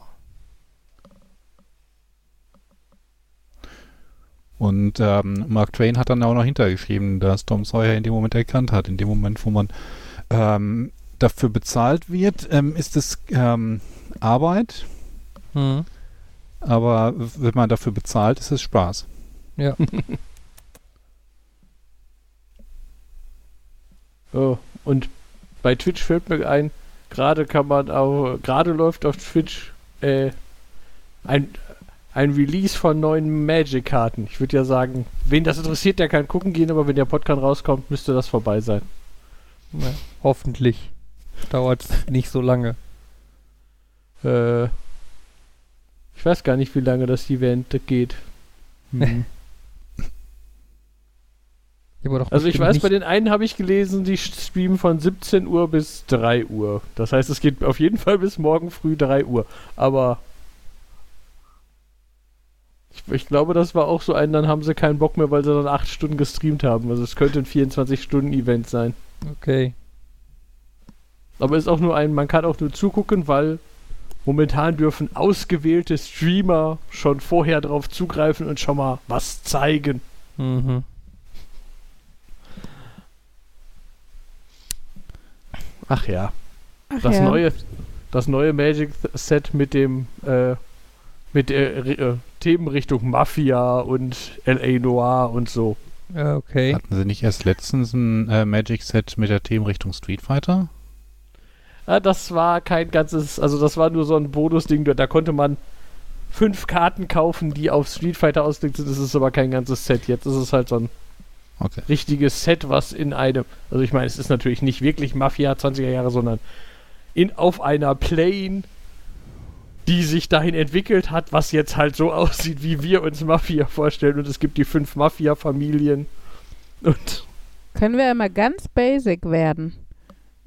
Und ähm, Mark Twain hat dann auch noch hintergeschrieben, dass Tom Sawyer in dem Moment erkannt hat, in dem Moment, wo man ähm, dafür bezahlt wird, ähm, ist es ähm, Arbeit, Hm. aber wenn man dafür bezahlt, ist es Spaß. Ja. Oh, und bei Twitch fällt mir ein, gerade kann man auch, gerade läuft auf Twitch äh, ein, ein Release von neuen Magic-Karten. Ich würde ja sagen, wen das interessiert, der kann gucken gehen, aber wenn der Podcast rauskommt, müsste das vorbei sein. ja. Hoffentlich. Dauert nicht so lange. Äh, ich weiß gar nicht, wie lange das Event geht. Hm. Also ich weiß, bei den einen habe ich gelesen, die streamen von 17 Uhr bis 3 Uhr. Das heißt, es geht auf jeden Fall bis morgen früh 3 Uhr. Aber ich, ich glaube, das war auch so ein, dann haben sie keinen Bock mehr, weil sie dann 8 Stunden gestreamt haben. Also es könnte ein 24-Stunden-Event sein. Okay. Aber ist auch nur ein, man kann auch nur zugucken, weil momentan dürfen ausgewählte Streamer schon vorher drauf zugreifen und schon mal was zeigen. Mhm. Ach ja. Ach Das ja. neue, das neue Magic Set mit dem äh, mit der Ri- äh, Themenrichtung Mafia und LA Noir und so. Ja, okay. Hatten sie nicht erst letztens ein äh, Magic-Set mit der Themenrichtung Street Fighter? Ah, das war kein ganzes, also das war nur so ein Bonus-Ding, da, da konnte man fünf Karten kaufen, die auf Street Fighter ausgelegt sind. Das ist aber kein ganzes Set. Jetzt ist es halt so ein Okay. richtiges Set, was in einem, also ich meine, es ist natürlich nicht wirklich Mafia 20er Jahre, sondern in, auf einer Plane, die sich dahin entwickelt hat, was jetzt halt so aussieht, wie wir uns Mafia vorstellen. Und es gibt die fünf Mafia-Familien. Und Können wir einmal ganz basic werden?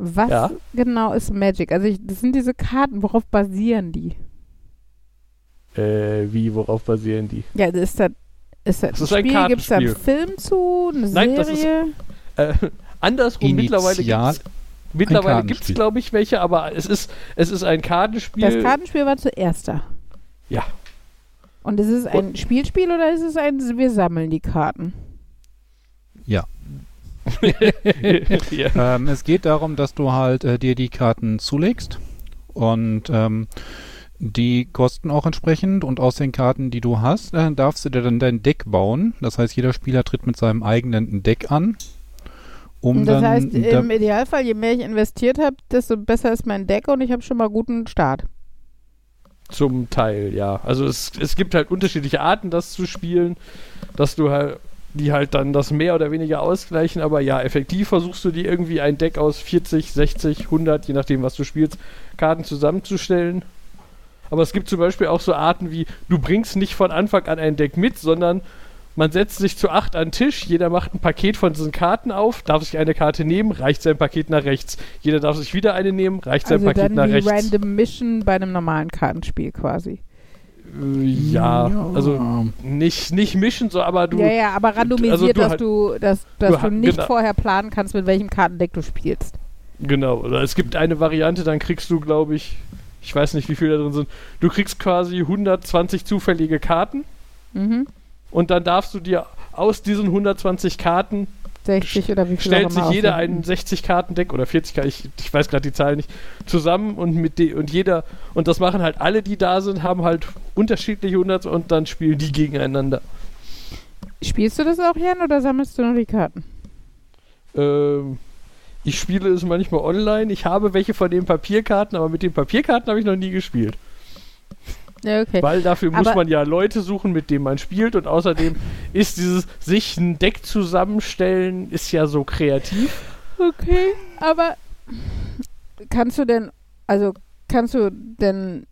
Was Ja. genau ist Magic? Also ich, das sind diese Karten, worauf basieren die? äh, wie, worauf basieren die? Ja, ist das, ist das, Das ist ein Spiel? Gibt es da einen. Film zu? Eine Nein, das ist- Serie? Äh, andersrum mittlerweile gibt es, glaube ich, welche, aber es ist, es ist ein Kartenspiel. Das Kartenspiel war zuerst da. Ja. Und ist es ein Spielspiel oder ist es ein, wir sammeln die Karten? Ja. ja. Ähm, es geht darum, dass du halt äh, dir die Karten zulegst und ähm, die kosten auch entsprechend und aus den Karten, die du hast, äh, darfst du dir dann dein Deck bauen. Das heißt, jeder Spieler tritt mit seinem eigenen Deck an. Um Und das dann heißt, da- im Idealfall, je mehr ich investiert habe, desto besser ist mein Deck und ich habe schon mal guten Start. Zum Teil, ja. Also es, es gibt halt unterschiedliche Arten, das zu spielen, dass du halt, die halt dann das mehr oder weniger ausgleichen, aber ja, effektiv versuchst du dir irgendwie ein Deck aus 40, 60, 100, je nachdem, was du spielst, Karten zusammenzustellen. Aber es gibt zum Beispiel auch so Arten wie, du bringst nicht von Anfang an ein Deck mit, sondern man setzt sich zu acht an den Tisch, jeder macht ein Paket von diesen Karten auf, darf sich eine Karte nehmen, reicht sein Paket nach rechts. Jeder darf sich wieder eine nehmen, reicht sein Also Paket dann nach wie rechts. Random Mission bei einem normalen Kartenspiel quasi. Äh, Ja, also nicht, nicht mischen, so, aber du. ja, ja, aber randomisiert, also du dass, halt- du, dass, dass du du, nicht genau. vorher planen kannst, mit welchem Kartendeck du spielst. Genau, oder es gibt eine Variante, dann kriegst du, glaube ich, ich weiß nicht, wie viele da drin sind, du kriegst quasi 120 zufällige Karten Mhm. und dann darfst du dir aus diesen 120 Karten 60 oder wie viel stellt sich jeder ein 60-Karten-Deck oder 40 Karten, ich, ich weiß gerade die Zahl nicht, zusammen und mit de und jeder, und das machen halt alle, die da sind, haben halt unterschiedliche 100 und dann spielen die gegeneinander. Spielst du das auch, Jan, oder sammelst du nur die Karten? Ähm, ich spiele es manchmal online. Ich habe welche von den Papierkarten, aber mit den Papierkarten habe ich noch nie gespielt. Ja, okay. Weil dafür muss Aber- man ja Leute suchen, mit denen man spielt. Und außerdem ist dieses sich ein Deck zusammenstellen, ist ja so kreativ. Okay, aber kannst du denn, also kannst du denn,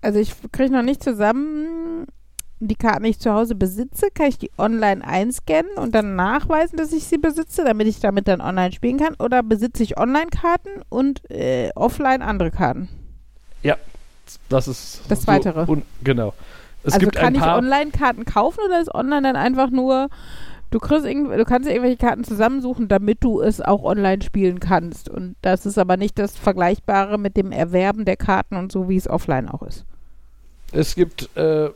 also ich kriege noch nicht zusammen die Karten, die ich zu Hause besitze, kann ich die online einscannen und dann nachweisen, dass ich sie besitze, damit ich damit dann online spielen kann? Oder besitze ich Online-Karten und äh, offline andere Karten? Das ist Das so Weitere. un- genau. Es also gibt kann ein ich paar. Online-Karten kaufen oder ist online dann einfach nur, du, kriegst du kannst irgendwelche Karten zusammensuchen, damit du es auch online spielen kannst. Und das ist aber nicht das Vergleichbare mit dem Erwerben der Karten und so, wie es offline auch ist. Es gibt äh,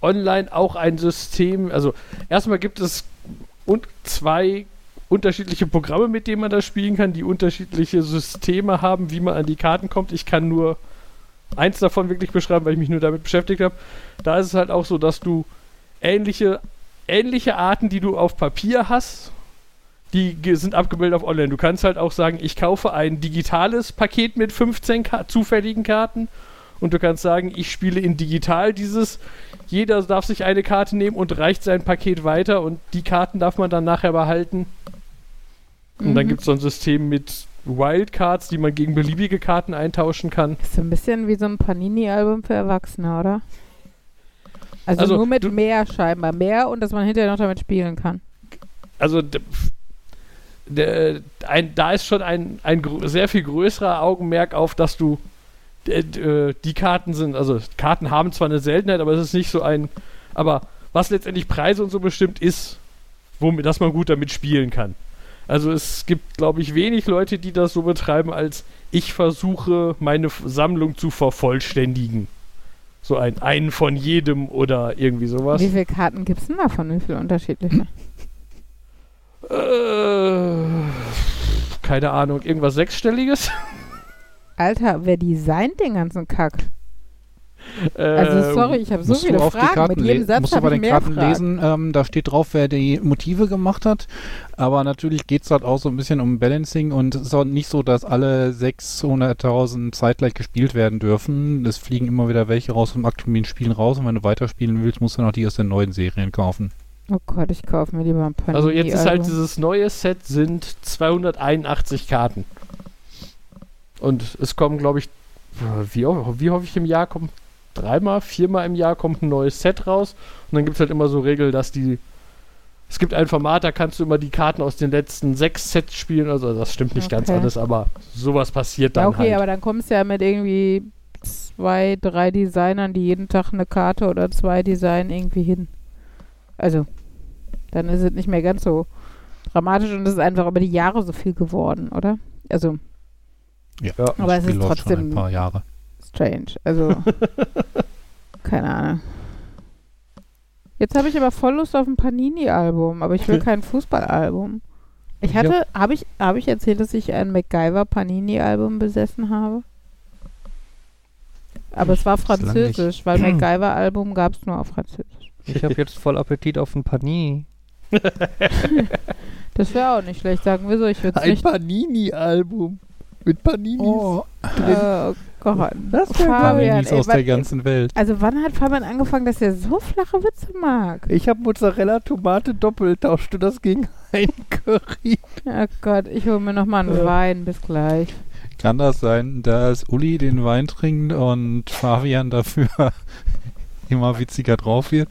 online auch ein System. Also erstmal gibt es und zwei unterschiedliche Programme, mit denen man das spielen kann, die unterschiedliche Systeme haben, wie man an die Karten kommt. Ich kann nur eins davon wirklich beschreiben, weil ich mich nur damit beschäftigt habe. Da ist es halt auch so, dass du ähnliche, ähnliche Arten, die du auf Papier hast, die sind abgebildet auf Online. Du kannst halt auch sagen, ich kaufe ein digitales Paket mit 15 Ka zufälligen Karten und du kannst sagen, ich spiele in digital dieses. Jeder darf sich eine Karte nehmen und reicht sein Paket weiter und die Karten darf man dann nachher behalten. Und dann Mhm. gibt es so ein System mit Wildcards, die man gegen beliebige Karten eintauschen kann. Ist so ein bisschen wie so ein Panini-Album für Erwachsene, oder? Also, Also, nur mit mehr scheinbar. Mehr und dass man hinterher noch damit spielen kann. Also ein, da ist schon ein, ein sehr viel größerer Augenmerk auf, dass du äh, die Karten sind, also Karten haben zwar eine Seltenheit, aber es ist nicht so ein, aber was letztendlich Preise und so bestimmt ist, womit, dass man gut damit spielen kann. Also es gibt, glaube ich, wenig Leute, die das so betreiben, als ich versuche, meine Sammlung zu vervollständigen. So ein einen von jedem oder irgendwie sowas. Wie viele Karten gibt es denn davon? Wie viele unterschiedliche? Äh, keine Ahnung, irgendwas Sechsstelliges? Alter, wer designt den ganzen Kack? Äh, Also sorry, ich habe so viele Fragen. Mit jedem Satz musst du bei ich den Karten Fragen. lesen, ähm, da steht drauf, wer die Motive gemacht hat. Aber natürlich geht es halt auch so ein bisschen um Balancing und es ist auch nicht so, dass alle 600.000 zeitgleich gespielt werden dürfen. Es fliegen immer wieder welche raus vom aktuellen Spielen raus und wenn du weiterspielen willst, musst du noch die aus den neuen Serien kaufen. Oh Gott, ich kaufe mir lieber ein Panini. Also jetzt ist halt Album. dieses neue Set sind 281 Karten. Und es kommen, glaube ich, wie, wie häufig im Jahr kommt? Dreimal, viermal im Jahr kommt ein neues Set raus. Und dann gibt es halt immer so Regeln, dass die. Es gibt ein Format, da kannst du immer die Karten aus den letzten sechs Sets spielen. Also das stimmt nicht ganz Okay. alles, aber sowas passiert dann Ja, okay, halt. aber dann kommst du ja mit irgendwie zwei, drei Designern, die jeden Tag eine Karte oder zwei Design irgendwie hin. Also, dann ist es nicht mehr ganz so dramatisch und es ist einfach über die Jahre so viel geworden, oder? Also, Ja, Aber es ist trotzdem- ein paar Jahre. Strange. Also, keine Ahnung. Jetzt habe ich aber voll Lust auf ein Panini-Album, aber ich will kein Fußballalbum. Ich hab- hatte, habe ich, habe ich erzählt, dass ich ein MacGyver Panini-Album besessen habe? Aber es war französisch, weil MacGyver-Album gab es nur auf Französisch. Ich habe jetzt voll Appetit auf ein Panini. Das wäre auch nicht schlecht, sagen wir so. Ich würde Ein. Panini-Album. Mit Paninis. Oh, Oh Gott. Das wär Fabian, ey, aus der ganzen Welt. Also wann hat Fabian angefangen, dass er so flache Witze mag? Ich habe Mozzarella, Tomate, doppelt. Tauschst du das gegen ein Curry? Oh Gott, ich hole mir nochmal einen Ja. Wein. Bis gleich. Kann das sein, dass Uli den Wein trinkt und Fabian dafür immer witziger drauf wird?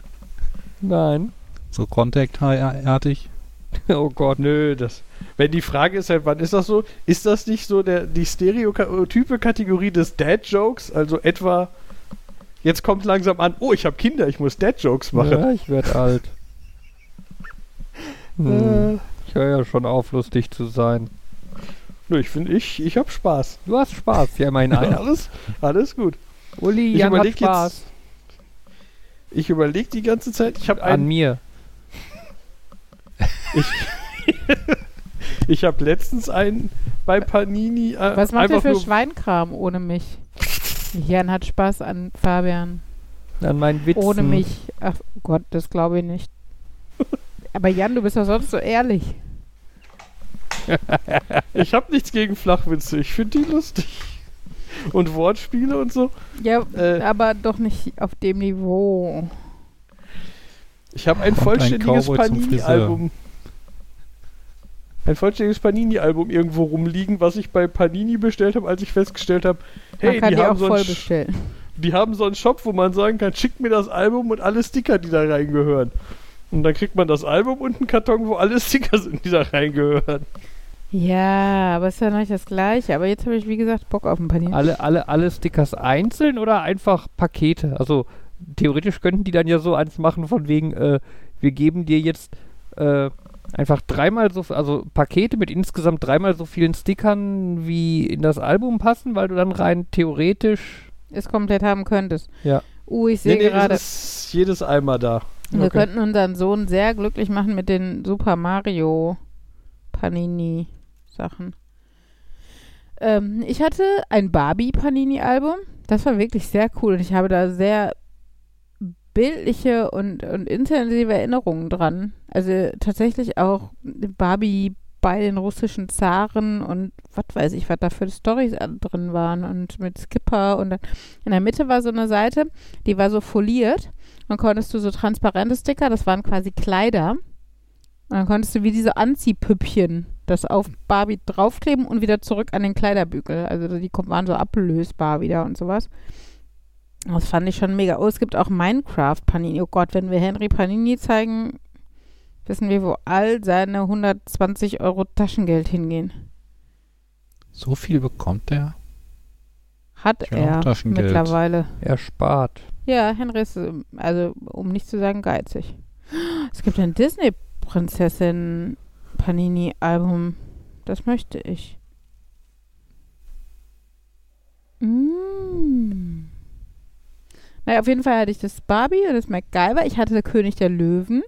Nein. So Contact-artig? Oh Gott. Nö, das. Wenn die Frage ist halt, wann ist das so? Ist das nicht so der, die stereotype Kategorie des Dad-Jokes? Also etwa, jetzt kommt langsam an, oh, ich habe Kinder, ich muss Dad-Jokes machen. Ja, ich werde alt. Hm. Ich höre ja schon auf, lustig zu sein. Nö, ich finde, ich, ich habe Spaß. Du hast Spaß, ja, mein einer. Alles, alles gut. Uli, Ich Jan hat überleg jetzt- Spaß. Ich überlege die ganze Zeit, ich habe An mir. Ich habe letztens einen bei Panini. Äh, Was macht ihr für Schweinkram ohne mich? Jan hat Spaß an Fabian. An meinen Witzen. Ohne mich. Ach Gott, das glaube ich nicht. Aber Jan, du bist doch sonst so ehrlich. Ich habe nichts gegen Flachwitze, ich finde die lustig. Und Wortspiele und so. Ja, Äh, aber doch nicht auf dem Niveau. Ich habe ein vollständiges Panini-Album. Ein vollständiges Panini-Album irgendwo rumliegen, was ich bei Panini bestellt habe, als ich festgestellt habe, hey, kann die die haben, auch so voll bestellen. die haben so einen Shop, wo man sagen kann, schickt mir das Album und alle Sticker, die da reingehören. Und dann kriegt man das Album und einen Karton, wo alle Sticker sind, die da reingehören. Ja, aber ist ja nicht das Gleiche. Aber jetzt habe ich, wie gesagt, Bock auf ein Panini. Alle, alle, alle Stickers einzeln oder einfach Pakete? Also theoretisch könnten die dann ja so eins machen von wegen, äh, wir geben dir jetzt äh, einfach dreimal so, also Pakete mit insgesamt dreimal so vielen Stickern, wie in das Album passen, weil du dann rein theoretisch Es komplett haben könntest. Ja. Uh, ich sehe Nee, nee, gerade, es ist jedes einmal da. wir okay. könnten unseren Sohn sehr glücklich machen mit den Super Mario Panini Sachen. Ähm, ich hatte ein Barbie Panini Album. Das war wirklich sehr cool und ich habe da sehr bildliche und, und intensive Erinnerungen dran. Also tatsächlich auch Barbie bei den russischen Zaren und was weiß ich, was da für Storys drin waren und mit Skipper und in der Mitte war so eine Seite, die war so foliert. Dann konntest du so transparente Sticker, das waren quasi Kleider. Und dann konntest du wie diese Anziehpüppchen das auf Barbie draufkleben und wieder zurück an den Kleiderbügel. Also die waren so ablösbar wieder und sowas. Das fand ich schon mega. Oh, es gibt auch Minecraft Panini. Oh Gott, wenn wir Henry Panini zeigen, wissen wir, wo all seine 120 Euro Taschengeld hingehen. So viel bekommt der? Hat er mittlerweile. erspart. Ja, Henry ist, ähm, also um nicht zu sagen, geizig. Es gibt ein Disney-Prinzessin Panini-Album. Das möchte ich. Mm. Naja, auf jeden Fall hatte ich das Barbie und das MacGyver. Ich hatte der König der Löwen.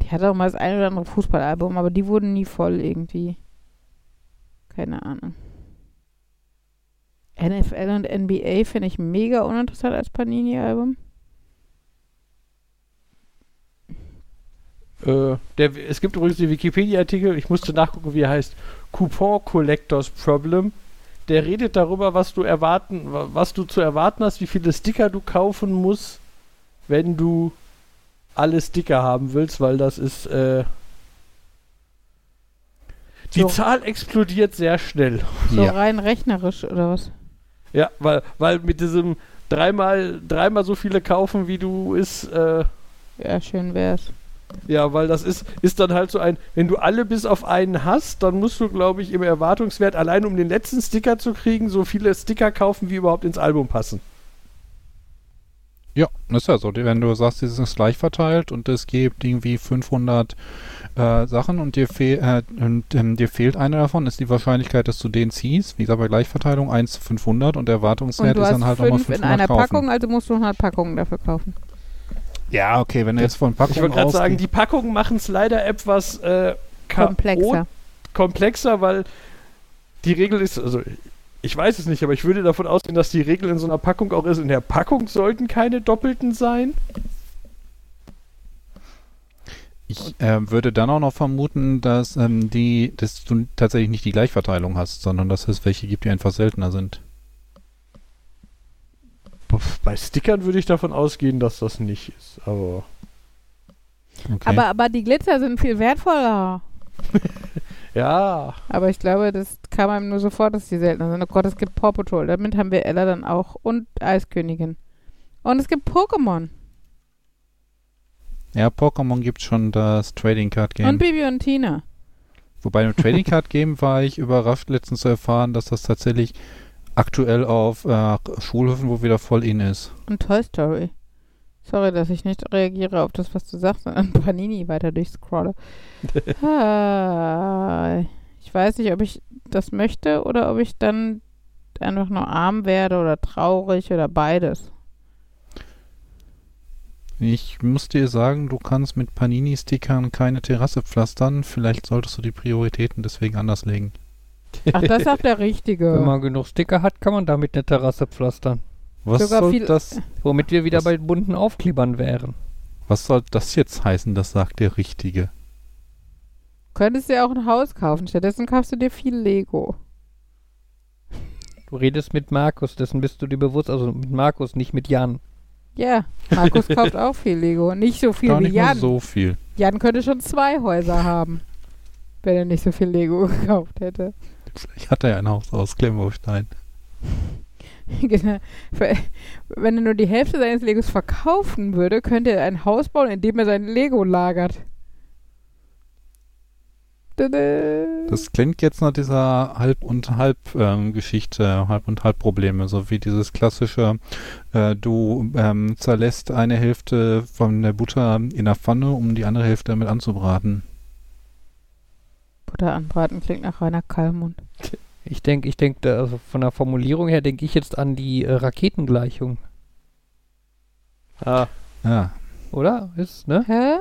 Ich hatte auch mal das ein oder andere Fußballalbum, aber die wurden nie voll irgendwie. Keine Ahnung. NFL und NBA finde ich mega uninteressant als Panini-Album. Äh, es gibt übrigens den Wikipedia-Artikel, ich musste nachgucken, wie er heißt. Coupon Collectors Problem. Der redet darüber, was du erwarten, wa- was du zu erwarten hast, wie viele Sticker du kaufen musst, wenn du alle Sticker haben willst, weil das ist, äh, die So. Zahl explodiert sehr schnell. So Ja. rein rechnerisch oder was? Ja, weil, weil mit diesem dreimal, dreimal so viele kaufen, wie du ist, äh, Ja, schön wär's. Ja, weil das ist, ist dann halt so ein, wenn du alle bis auf einen hast, dann musst du, glaube ich, im Erwartungswert, allein um den letzten Sticker zu kriegen, so viele Sticker kaufen, wie überhaupt ins Album passen. Ja, das ist ja so. Wenn du sagst, es ist gleich verteilt und es gibt irgendwie 500 äh, Sachen und dir, fehl, äh, und, ähm, dir fehlt eine davon, ist die Wahrscheinlichkeit, dass du den ziehst, wie gesagt bei Gleichverteilung 1 zu 500 und der Und Erwartungswert du ist dann halt nochmal fünf 500 in einer kaufen. Packung, also musst du 100 Packungen dafür kaufen. Ja, okay, wenn du jetzt von Packungen Ich wollte gerade sagen, die Packungen machen es leider etwas äh, Komplexer. komplexer, weil die Regel ist, also ich weiß es nicht, aber ich würde davon ausgehen, dass die Regel in so einer Packung auch ist. In der Packung sollten keine doppelten sein. Ich äh, würde dann auch noch vermuten, dass ähm, die, dass du tatsächlich nicht die Gleichverteilung hast, sondern dass es welche gibt, die einfach seltener sind. Bei Stickern würde ich davon ausgehen, dass das nicht ist, aber Okay. Aber, aber die Glitzer sind viel wertvoller. ja, Aber ich glaube, das kam einem nur sofort, dass die seltener sind. Oh Gott, es gibt Paw Patrol. Damit haben wir Ella dann auch. Und Eiskönigin. Und es gibt Pokémon. ja, Pokémon gibt schon das Trading Card Game. Und Bibi und Tina. Wobei im Trading Card Game war ich überrascht letztens zu erfahren, dass das tatsächlich aktuell auf äh, Schulhöfen wo wieder voll in ist. Und Toy Story. Sorry, dass ich nicht reagiere auf das, was du sagst, sondern Panini weiter durchscrolle. ah, ich weiß nicht, ob ich das möchte oder ob ich dann einfach nur arm werde oder traurig oder beides. Ich muss dir sagen, du kannst mit Panini-Stickern keine Terrasse pflastern. Vielleicht solltest du die Prioritäten deswegen anders legen. Ach, das ist auch der Wenn Richtige. man genug Sticker hat, kann man damit eine Terrasse pflastern. Was Sogar soll viel- das? Womit wir wieder Was- bei bunten Aufklebern wären. Was soll das jetzt heißen? Das sagt der Richtige. Könntest dir auch ein Haus kaufen. Stattdessen kaufst du dir viel Lego. Du redest mit Markus, dessen bist du dir bewusst, also mit Markus, nicht mit Jan. Ja, Markus kauft auch viel Lego. Nicht so viel Gar wie nicht mal Jan. so viel. Jan könnte schon zwei Häuser haben, wenn er nicht so viel Lego gekauft hätte. Vielleicht hat er ja ein Haus aus Klemmbaustein. Genau. Wenn er nur die Hälfte seines Legos verkaufen würde, könnte er ein Haus bauen, in dem er sein Lego lagert. Das klingt jetzt nach dieser Halb- und Halb-Geschichte, Halb- und Halb-Probleme, so wie dieses klassische, äh, du ähm, zerlässt eine Hälfte von der Butter in der Pfanne, um die andere Hälfte damit anzubraten. Butter anbraten klingt nach Rainer Kallmund. Ich denke, ich denke, also von der Formulierung her denke ich jetzt an die äh, Raketengleichung, ah, Ja, oder? Ist, ne? Hä?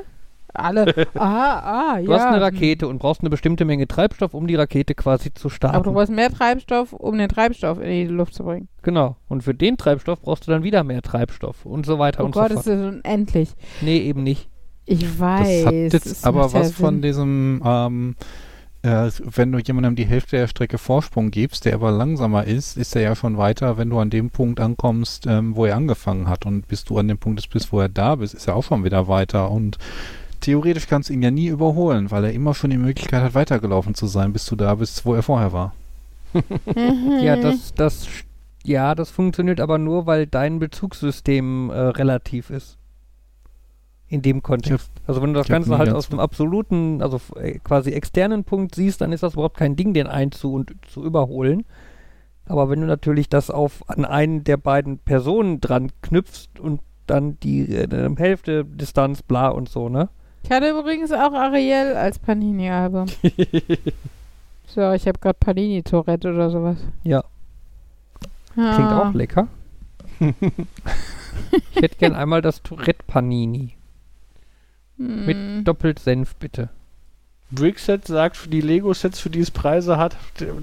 Alle. Ah, ah, Du ja. hast eine Rakete und brauchst eine bestimmte Menge Treibstoff, um die Rakete quasi zu starten. Aber du brauchst mehr Treibstoff, um den Treibstoff in die Luft zu bringen. genau. Und für den Treibstoff brauchst du dann wieder mehr Treibstoff und so weiter Oh und Gott, so ist fort. das unendlich. Nee, eben nicht. Ich weiß. das hat jetzt aber was von Sinn. diesem, ähm, äh, wenn du jemandem die Hälfte der Strecke Vorsprung gibst, der aber langsamer ist, ist er ja schon weiter, wenn du an dem Punkt ankommst, ähm, wo er angefangen hat. Und bis du an dem Punkt bist, wo er da bist, ist er auch schon wieder weiter. Und theoretisch kannst du ihn ja nie überholen, weil er immer schon die Möglichkeit hat, weitergelaufen zu sein, bis du da bist, wo er vorher war. Mhm. Ja, das, das, ja, das funktioniert aber nur, weil dein Bezugssystem äh, relativ ist. In dem Kontext. Also wenn du das ich Ganze halt ganz- aus einem absoluten, also äh, quasi externen Punkt siehst, dann ist das überhaupt kein Ding, den einzu- und zu überholen. Aber wenn du natürlich das auf an einen der beiden Personen dran knüpfst und dann die äh, Hälfte Distanz, bla und so, ne? Ich hatte übrigens auch Ariel als Panini-Album. so, ich habe gerade Panini-Tourette oder sowas. Ja. Ah. Klingt auch lecker. ich hätte gern einmal das Tourette Panini. Hm. Mit doppelt Senf, bitte. Brickset sagt, für die Lego-Sets, für die es Preise hat,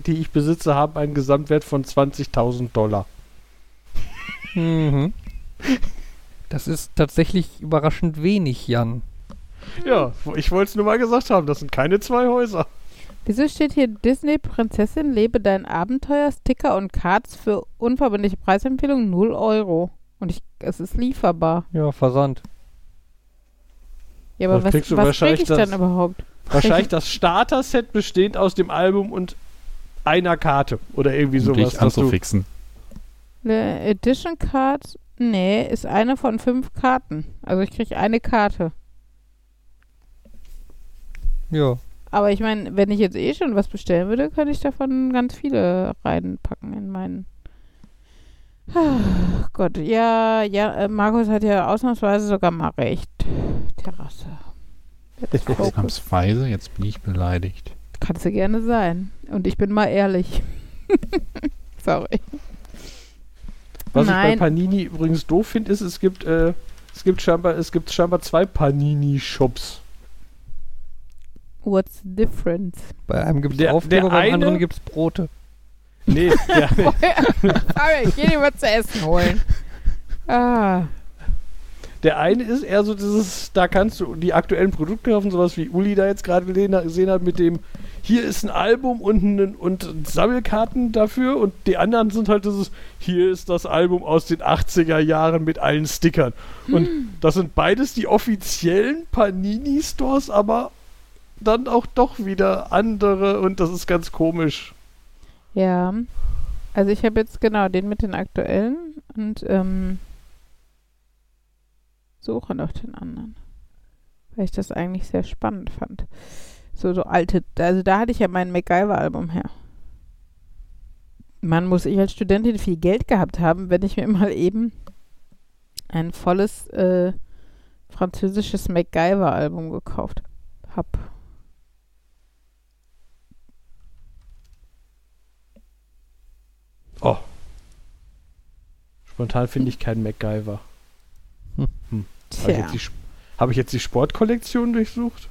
die ich besitze, haben einen Gesamtwert von 20.000 Dollar. Mhm. Das ist tatsächlich überraschend wenig, Jan. Ja, ich wollte es nur mal gesagt haben, das sind keine zwei Häuser. Wieso steht hier Disney Prinzessin, lebe dein Abenteuer, Sticker und Cards für unverbindliche Preisempfehlung 0 Euro. Und ich, es ist lieferbar. Ja, Versand. Ja, aber was, kriegst du was wahrscheinlich krieg ich dann das- überhaupt? Wahrscheinlich das Starter-Set bestehend aus dem Album und einer Karte oder irgendwie um sowas. dich anzufixen. Eine Edition Card, nee, ist eine von fünf Karten. Also ich kriege eine Karte. Ja. Aber ich meine, wenn ich jetzt eh schon was bestellen würde, könnte ich davon ganz viele reinpacken in meinen Ach Gott, ja, ja, äh, Markus hat ja ausnahmsweise sogar mal recht. Terrasse. Focus. Ausnahmsweise, jetzt bin ich beleidigt. Kannst du gerne sein. Und ich bin mal ehrlich. Sorry. Was ich Nein. bei Panini übrigens doof finde, ist, es gibt, äh, es gibt scheinbar, es gibt scheinbar zwei Panini-Shops. What's the difference? Bei einem gibt es Der- Aufkleber, beim eine- anderen gibt es Brote. Nee, Sorry, ich geh dir was zu essen holen. Ah. der eine ist eher so dieses, da kannst du die aktuellen Produkte kaufen, sowas wie Uli da jetzt gerade gesehen hat- mit dem, hier ist ein Album und, ein, und Sammelkarten dafür und die anderen sind halt dieses, hier ist das Album aus den 80er Jahren mit allen Stickern. Und das sind beides die offiziellen Panini-Stores, aber dann auch doch wieder andere und das ist ganz komisch. Ja. Also ich habe jetzt genau den mit den aktuellen und ähm, suche noch den anderen. Weil ich das eigentlich sehr spannend fand. So, so alte, also da hatte ich ja mein MacGyver-Album her. Man muss ich als Studentin viel Geld gehabt haben, wenn ich mir mal eben ein volles äh, französisches MacGyver-Album gekauft habe. Oh. Spontan finde ich keinen MacGyver. Hm. Hm. Habe ich, jetzt die hab ich jetzt die Sportkollektion durchsucht?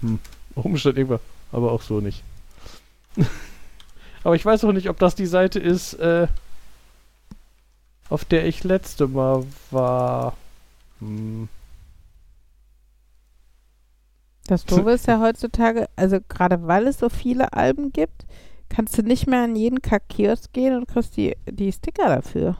Hm. Umstand irgendwas, aber auch so nicht. aber ich weiß auch nicht, ob das die Seite ist, äh, auf der ich letzte Mal war. Hm. Das Doofe ist ja heutzutage, also gerade weil es so viele Alben gibt, kannst du nicht mehr an jeden Kack-Kiosk gehen und kriegst die, die Sticker dafür.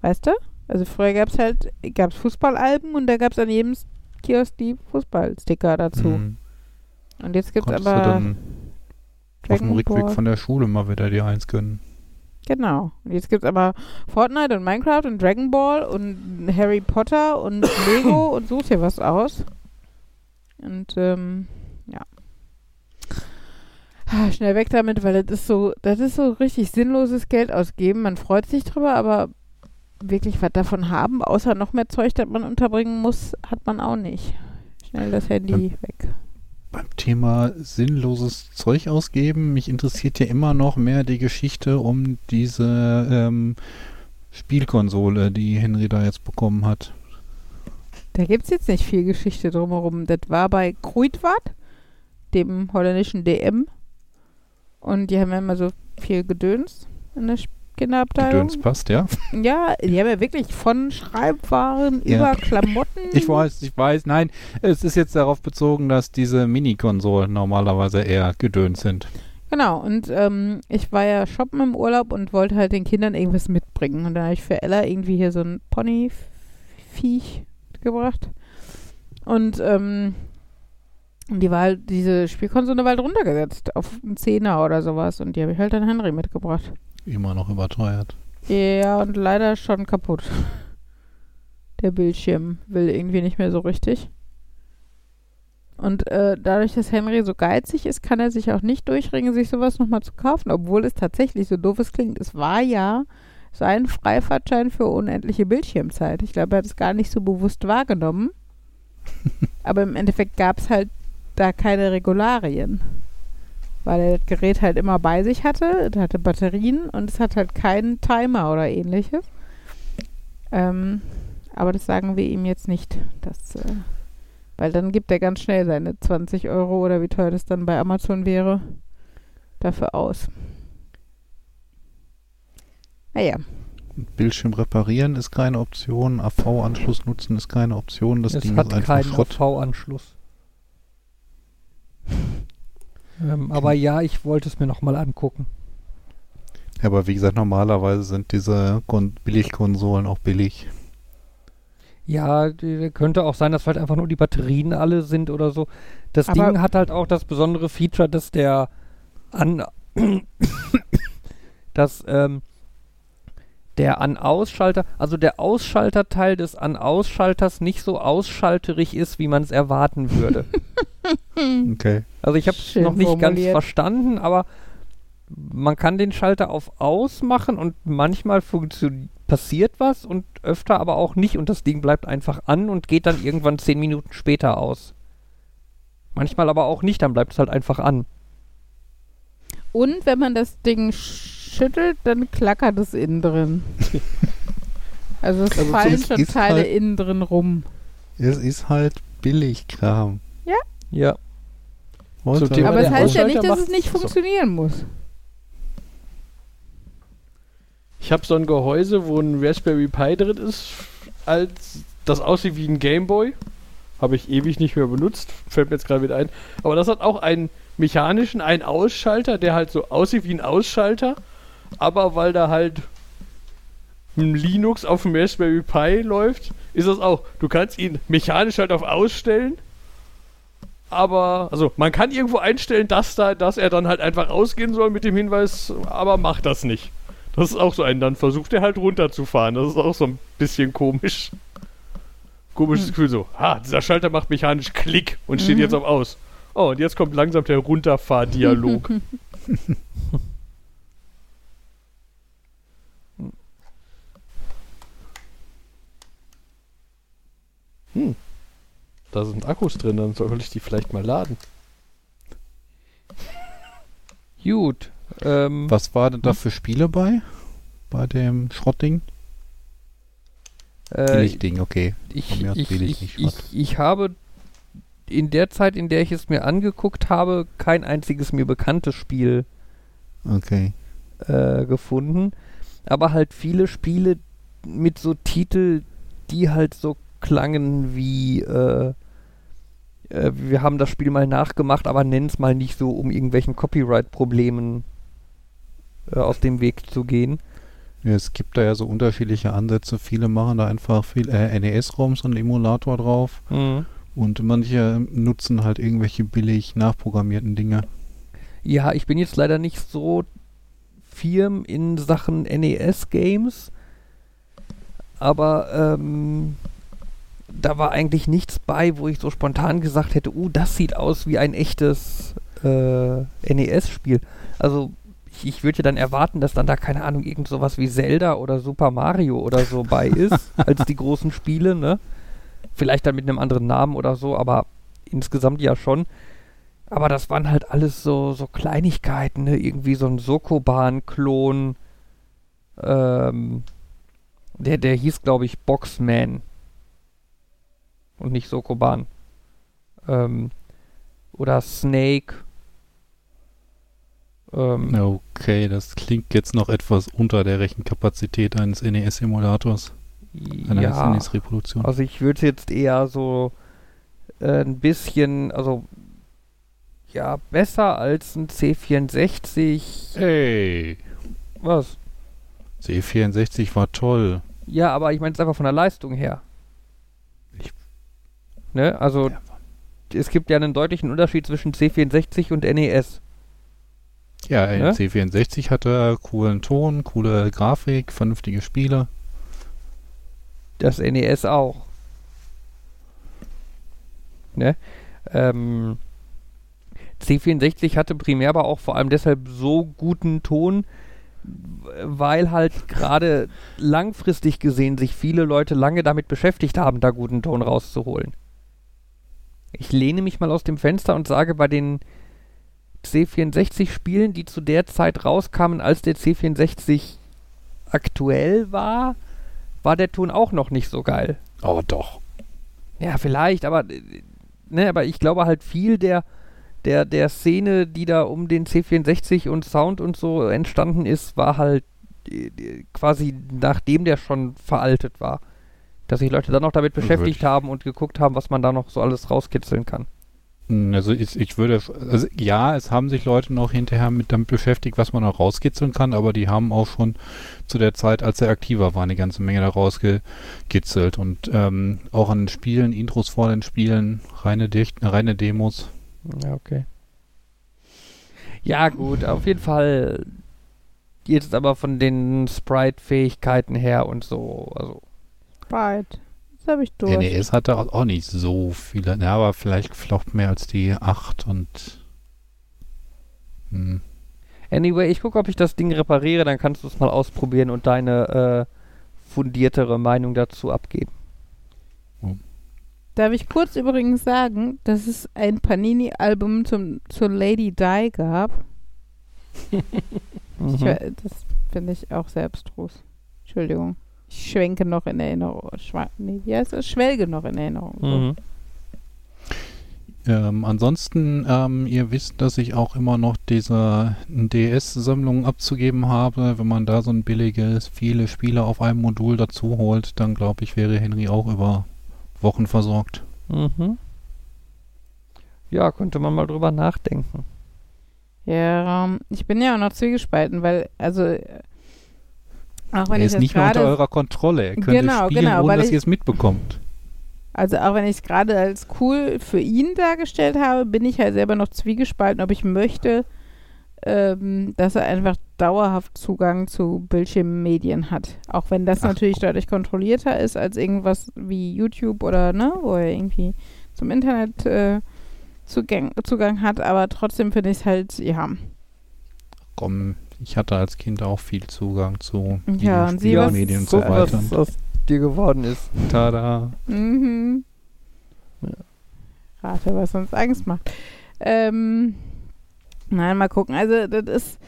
Weißt du? Also früher gab es halt, gab es Fußballalben und da gab es an jedem Kiosk die Fußballsticker dazu. Hm. Und jetzt gibt es Konntest du aber dann auf dem Rückweg von der Schule mal wieder die eins gönnen. Genau. Und jetzt gibt es aber Fortnite und Minecraft und Dragon Ball und Harry Potter und Lego und such dir was aus. Und ähm, Schnell weg damit, weil das ist so, das ist so richtig sinnloses Geld ausgeben. Man freut sich drüber, aber wirklich was davon haben, außer noch mehr Zeug, das man unterbringen muss, hat man auch nicht. Schnell das Handy Ähm, weg. Beim Thema sinnloses Zeug ausgeben, mich interessiert ja immer noch mehr die Geschichte um diese ähm, Spielkonsole, die Henry da jetzt bekommen hat. Da gibt es jetzt nicht viel Geschichte drumherum. Das war bei Kruidvat, dem holländischen DM. Und die haben ja immer so viel Gedöns in der Kinderabteilung. Gedöns passt, ja? Ja, die haben ja wirklich von Schreibwaren Ja. über Klamotten. Ich weiß, ich weiß. Nein, es ist jetzt darauf bezogen, dass diese Mini-Konsolen normalerweise eher Gedöns sind. Genau, und ähm, ich war ja shoppen im Urlaub und wollte halt den Kindern irgendwas mitbringen. Und dann habe ich für Ella irgendwie hier so ein Pony-Viech gebracht. Und ähm, und die war halt, diese Spielkonsole war halt runtergesetzt auf einen Zehner oder sowas. Und die habe ich halt an Henry mitgebracht. Immer noch überteuert. Ja, und leider schon kaputt. Der Bildschirm will irgendwie nicht mehr so richtig. Und äh, dadurch, dass Henry so geizig ist, kann er sich auch nicht durchringen, sich sowas nochmal zu kaufen, obwohl es tatsächlich so doof es klingt. Es war ja sein Freifahrtschein für unendliche Bildschirmzeit. Ich glaube, er hat es gar nicht so bewusst wahrgenommen. Aber im Endeffekt gab es halt da keine Regularien. Weil er das Gerät halt immer bei sich hatte, es hatte Batterien und es hat halt keinen Timer oder ähnliches. Ähm, aber das sagen wir ihm jetzt nicht. Das, äh, weil dann gibt er ganz schnell seine 20 Euro oder wie teuer das dann bei Amazon wäre, dafür aus. Naja, Bildschirm reparieren ist keine Option, AV-Anschluss nutzen ist keine Option. Das es Ding hat ist einfach keinen Schrott. AV-Anschluss. Ähm, aber ja, ich wollte es mir nochmal angucken. Ja, aber wie gesagt, normalerweise sind diese Kon Billigkonsolen auch billig. Ja, die, könnte auch sein, dass halt einfach nur die Batterien alle sind oder so. Das Aber- Ding hat halt auch das besondere Feature, dass der an dass ähm, der An-Ausschalter, also der Ausschalterteil des An-Ausschalters nicht so ausschalterig ist, wie man es erwarten würde. Okay. Also ich habe es noch nicht ganz formuliert. verstanden, aber man kann den Schalter auf aus machen und manchmal passiert was und öfter aber auch nicht und das Ding bleibt einfach an und geht dann irgendwann zehn Minuten später aus. Manchmal aber auch nicht, dann bleibt es halt einfach an. Und wenn man das Ding schüttelt, dann klackert es innen drin. also es Also fallen schon Teile halt- innen drin rum. Es ist halt Billigkram. Ja. Thema Aber es heißt ja nicht, dass es nicht so. funktionieren muss. Ich habe so ein Gehäuse, wo ein Raspberry Pi drin ist, als das aussieht wie ein Gameboy. Habe ich ewig nicht mehr benutzt, fällt mir jetzt gerade wieder ein. Aber das hat auch einen mechanischen, einen Ausschalter, der halt so aussieht wie ein Ausschalter. Aber weil da halt ein Linux auf dem Raspberry Pi läuft, ist das auch. Du kannst ihn mechanisch halt auf Ausstellen. Aber, also, man kann irgendwo einstellen, dass, da, dass er dann halt einfach ausgehen soll mit dem Hinweis, aber mach das nicht. Das ist auch so ein, dann versucht er halt runterzufahren. Das ist auch so ein bisschen komisch. Komisches Gefühl so, ha, dieser Schalter macht mechanisch Klick und steht Mhm. jetzt auf aus. Oh, und jetzt kommt langsam der Runterfahrdialog. hm. Da sind Akkus drin, dann soll ich die vielleicht mal laden. Gut. Ähm, Was war denn da für Spiele bei? Bei dem Schrottding? äh, Billigding, okay. ich, ich, ich, nicht ich, ich habe in der Zeit, in der ich es mir angeguckt habe, kein einziges mir bekanntes Spiel Okay. äh, gefunden. Aber halt viele Spiele mit so Titel, die halt so klangen wie äh, äh, wir haben das Spiel mal nachgemacht, aber nennen es mal nicht so, um irgendwelchen Copyright-Problemen äh, aus dem Weg zu gehen. Ja, es gibt da ja so unterschiedliche Ansätze. Viele machen da einfach viel äh, NES-ROMs und Emulator drauf. Und manche nutzen halt irgendwelche billig nachprogrammierten Dinge. Ja, ich bin jetzt leider nicht so firm in Sachen NES-Games, aber ähm, da war eigentlich nichts bei, wo ich so spontan gesagt hätte, uh, das sieht aus wie ein echtes äh, NES-Spiel. Also ich, ich würde ja dann erwarten, dass dann da, keine Ahnung, irgend sowas wie Zelda oder Super Mario oder so bei ist, als die großen Spiele, ne? Vielleicht dann mit einem anderen Namen oder so, aber insgesamt ja schon. Aber das waren halt alles so, so Kleinigkeiten, ne? Irgendwie so ein Sokoban-Klon. Ähm, der, der hieß, glaube ich, Boxman. Und nicht Sokoban. Ähm, oder Snake. Ähm, Okay, das klingt jetzt noch etwas unter der Rechenkapazität eines NES-Emulators. Einer ja. NES-Reproduktion. Also ich würde jetzt eher so äh, ein bisschen, also ja, besser als ein C64. Hey, Was? C64 war toll. Ja, aber ich meine es einfach von der Leistung her. Ne? Also Ja. es gibt ja einen deutlichen Unterschied zwischen C64 und NES. Ja, Ne? C64 hatte coolen Ton, coole Grafik, vernünftige Spiele. Das NES auch. Ne? Ähm, C64 hatte primär aber auch vor allem deshalb so guten Ton, weil halt gerade langfristig gesehen sich viele Leute lange damit beschäftigt haben, da guten Ton rauszuholen. Ich lehne mich mal aus dem Fenster und sage, bei den C64-Spielen, die zu der Zeit rauskamen, als der C64 aktuell war, war der Ton auch noch nicht so geil. Oh doch. Ja, vielleicht, aber, ne, aber ich glaube halt viel der, der, der Szene, die da um den C64 und Sound und so entstanden ist, war halt äh, quasi nachdem der schon veraltet war. Dass sich Leute dann noch damit beschäftigt Würde- haben und geguckt haben, was man da noch so alles rauskitzeln kann. Hm, Also ich, ich würde, also ja, es haben sich Leute noch hinterher mit damit beschäftigt, was man noch rauskitzeln kann, aber die haben auch schon zu der Zeit, als er aktiver war, eine ganze Menge da rausgekitzelt und ähm, auch an den Spielen, Intros vor den Spielen, reine, Dicht, reine Demos. Ja, okay. Ja, gut, auf jeden Fall jetzt aber von den Sprite-Fähigkeiten her und so, also Right. Jetzt habe ich durch. NES hatte auch auch nicht so viele, ja, aber vielleicht vielleicht mehr als die 8 und hm, Anyway, ich gucke, ob ich das Ding repariere, dann kannst du es mal ausprobieren und deine äh, fundiertere Meinung dazu abgeben. Darf ich kurz übrigens sagen, dass es ein Panini-Album zum, zur Lady Di gab? Ich, Mhm. das finde ich auch sehr abstrus. Entschuldigung. Ich schwenke noch in Erinnerung. Schwa nee, wie heißt das? Schwelge noch in Erinnerung. So. Mhm. Ähm, ansonsten, ähm, ihr wisst, dass ich auch immer noch diese DS-Sammlung abzugeben habe. Wenn man da so ein billiges, viele Spiele auf einem Modul dazu holt, dann glaube ich, wäre Henry auch über Wochen versorgt. Mhm. Ja, könnte man mal drüber nachdenken. Ja, ähm, ich bin ja auch noch zwiegespalten, weil, also, äh, auch wenn er ist nicht mehr unter eurer Kontrolle. Er könnte Genau, spielen, genau, ohne weil dass ihr es mitbekommt. also auch wenn ich es gerade als cool für ihn dargestellt habe, bin ich halt selber noch zwiegespalten, ob ich möchte, ähm, dass er einfach dauerhaft Zugang zu Bildschirmmedien hat. Auch wenn das Ach, natürlich deutlich kontrollierter ist als irgendwas wie YouTube oder, ne, wo er irgendwie zum Internet äh, Zugang, Zugang hat, aber trotzdem finde ich es halt, ja, Komm, ich hatte als Kind auch viel Zugang zu Ja, und Medien und so so weiter. was aus dir geworden ist. Tada. Mhm. Ja. Rate, was uns Angst macht. Ähm, nein, mal gucken. Also, das ist.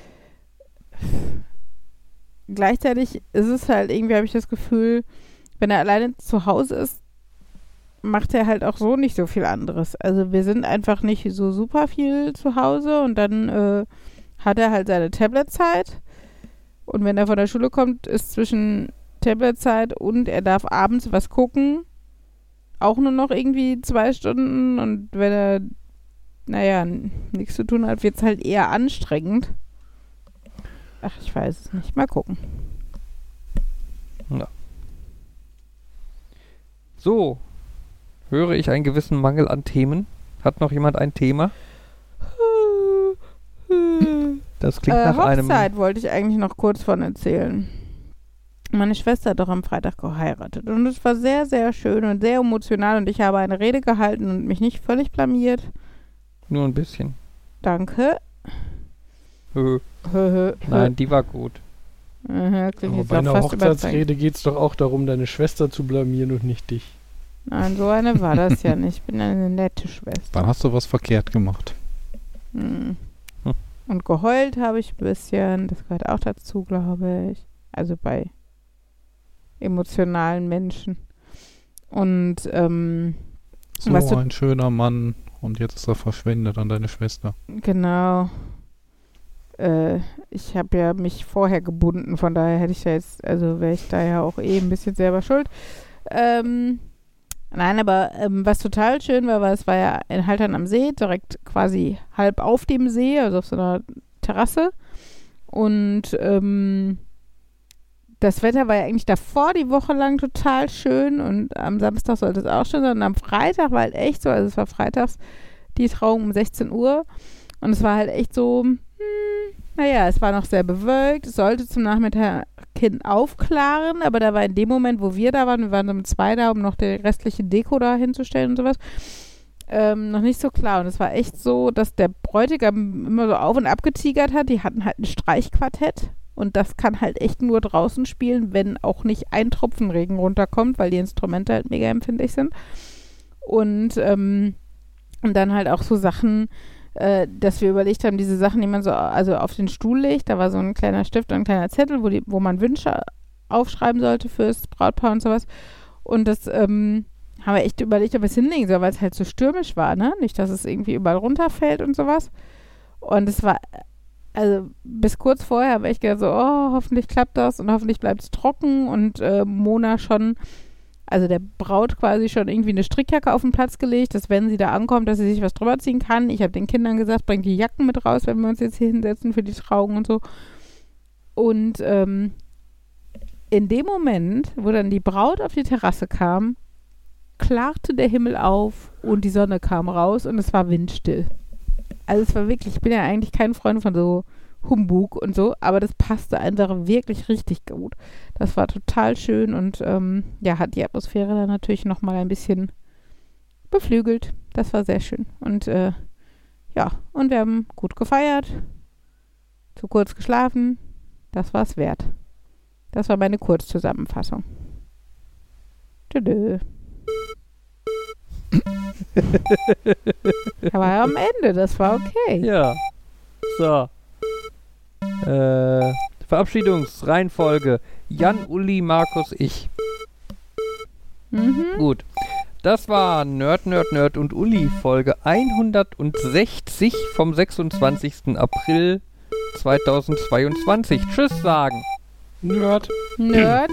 Gleichzeitig ist es halt irgendwie, habe ich das Gefühl, wenn er alleine zu Hause ist, macht er halt auch so nicht so viel anderes. Also, wir sind einfach nicht so super viel zu Hause und dann äh, hat er halt seine Tablet-Zeit. Und wenn er von der Schule kommt, ist zwischen Tabletzeit und er darf abends was gucken. Auch nur noch irgendwie zwei Stunden und wenn er, naja, nichts zu tun hat, wird es halt eher anstrengend. Ach, ich weiß es nicht. Mal gucken. So, höre ich einen gewissen Mangel an Themen? Hat noch jemand ein Thema? Das klingt Äh, nach einem. Hochzeit wollte ich eigentlich noch kurz von erzählen. Meine Schwester hat doch am Freitag geheiratet und es war sehr, sehr schön und sehr emotional und ich habe eine Rede gehalten und mich nicht völlig blamiert. Nur ein bisschen. Danke. Hö. Hö. Nein, die war gut. Aha, klingt Aber jetzt bei auch einer. Hochzeitsrede geht es doch auch darum, deine Schwester zu blamieren und nicht dich. Nein, so eine war das ja nicht. Ich bin eine nette Schwester. Dann hast du was verkehrt gemacht. Hm. Und geheult habe ich ein bisschen. Das gehört auch dazu, glaube ich. Also bei emotionalen Menschen. Und ähm, So Was ein schöner Mann und jetzt ist er verschwendet an deine Schwester. genau. Äh, ich habe ja mich vorher gebunden, von daher hätte ich ja jetzt, also wäre ich da ja auch eh ein bisschen selber schuld. Ähm, nein, aber ähm, was total schön war, war, es war ja in Haltern am See, direkt quasi halb auf dem See, also auf so einer Terrasse. Und ähm, das Wetter war ja eigentlich davor die Woche lang total schön und am Samstag sollte es auch schön sein. Und am Freitag war halt echt so, also es war freitags die Trauung um 16 Uhr und es war halt echt so, hm, naja, es war noch sehr bewölkt, es sollte zum Nachmittag hin aufklaren, aber da war in dem Moment, wo wir da waren, wir waren um zwei da, um noch die restliche Deko da hinzustellen und sowas, ähm, noch nicht so klar. Und es war echt so, dass der Bräutigam immer so auf und ab getigert hat. Die hatten halt ein Streichquartett. Und das kann halt echt nur draußen spielen, wenn auch nicht ein Tropfen Regen runterkommt, weil die Instrumente halt mega empfindlich sind. Und, ähm, und dann halt auch so Sachen, äh, dass wir überlegt haben, diese Sachen, die man so also auf den Stuhl legt. Da war so ein kleiner Stift und ein kleiner Zettel, wo, die, wo man Wünsche aufschreiben sollte fürs Brautpaar und sowas. Und das ähm, haben wir echt überlegt, ob wir es hinlegen sollen, weil es halt so stürmisch war, ne? Nicht, dass es irgendwie überall runterfällt und sowas. Und es war, also bis kurz vorher habe ich gedacht so, oh, hoffentlich klappt das und hoffentlich bleibt es trocken und äh, Mona schon, also der Braut quasi schon irgendwie eine Strickjacke auf den Platz gelegt, dass wenn sie da ankommt, dass sie sich was drüber ziehen kann. Ich habe den Kindern gesagt, bringt die Jacken mit raus, wenn wir uns jetzt hier hinsetzen für die Trauung und so. Und ähm, in dem Moment, wo dann die Braut auf die Terrasse kam, klarte der Himmel auf und die Sonne kam raus und es war windstill. Also es war wirklich, ich bin ja eigentlich kein Freund von so Humbug und so, aber das passte einfach wirklich richtig gut. Das war total schön und ähm, ja, hat die Atmosphäre dann natürlich nochmal ein bisschen beflügelt. Das war sehr schön. Und äh, ja, und wir haben gut gefeiert. zu kurz geschlafen. Das war's wert. Das war meine Kurzzusammenfassung. Tschüss. Aber am Ende, das war okay. Ja. So. Äh, Verabschiedungsreihenfolge. Jan, Uli, Markus, ich. Mhm. Gut. Das war Nerd, Nerd, Nerd und Uli, Folge 160 vom 26. April 2022. Tschüss sagen. Nerd. Nerd.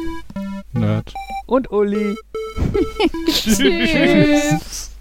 Nerd. Und Uli. Tschüss.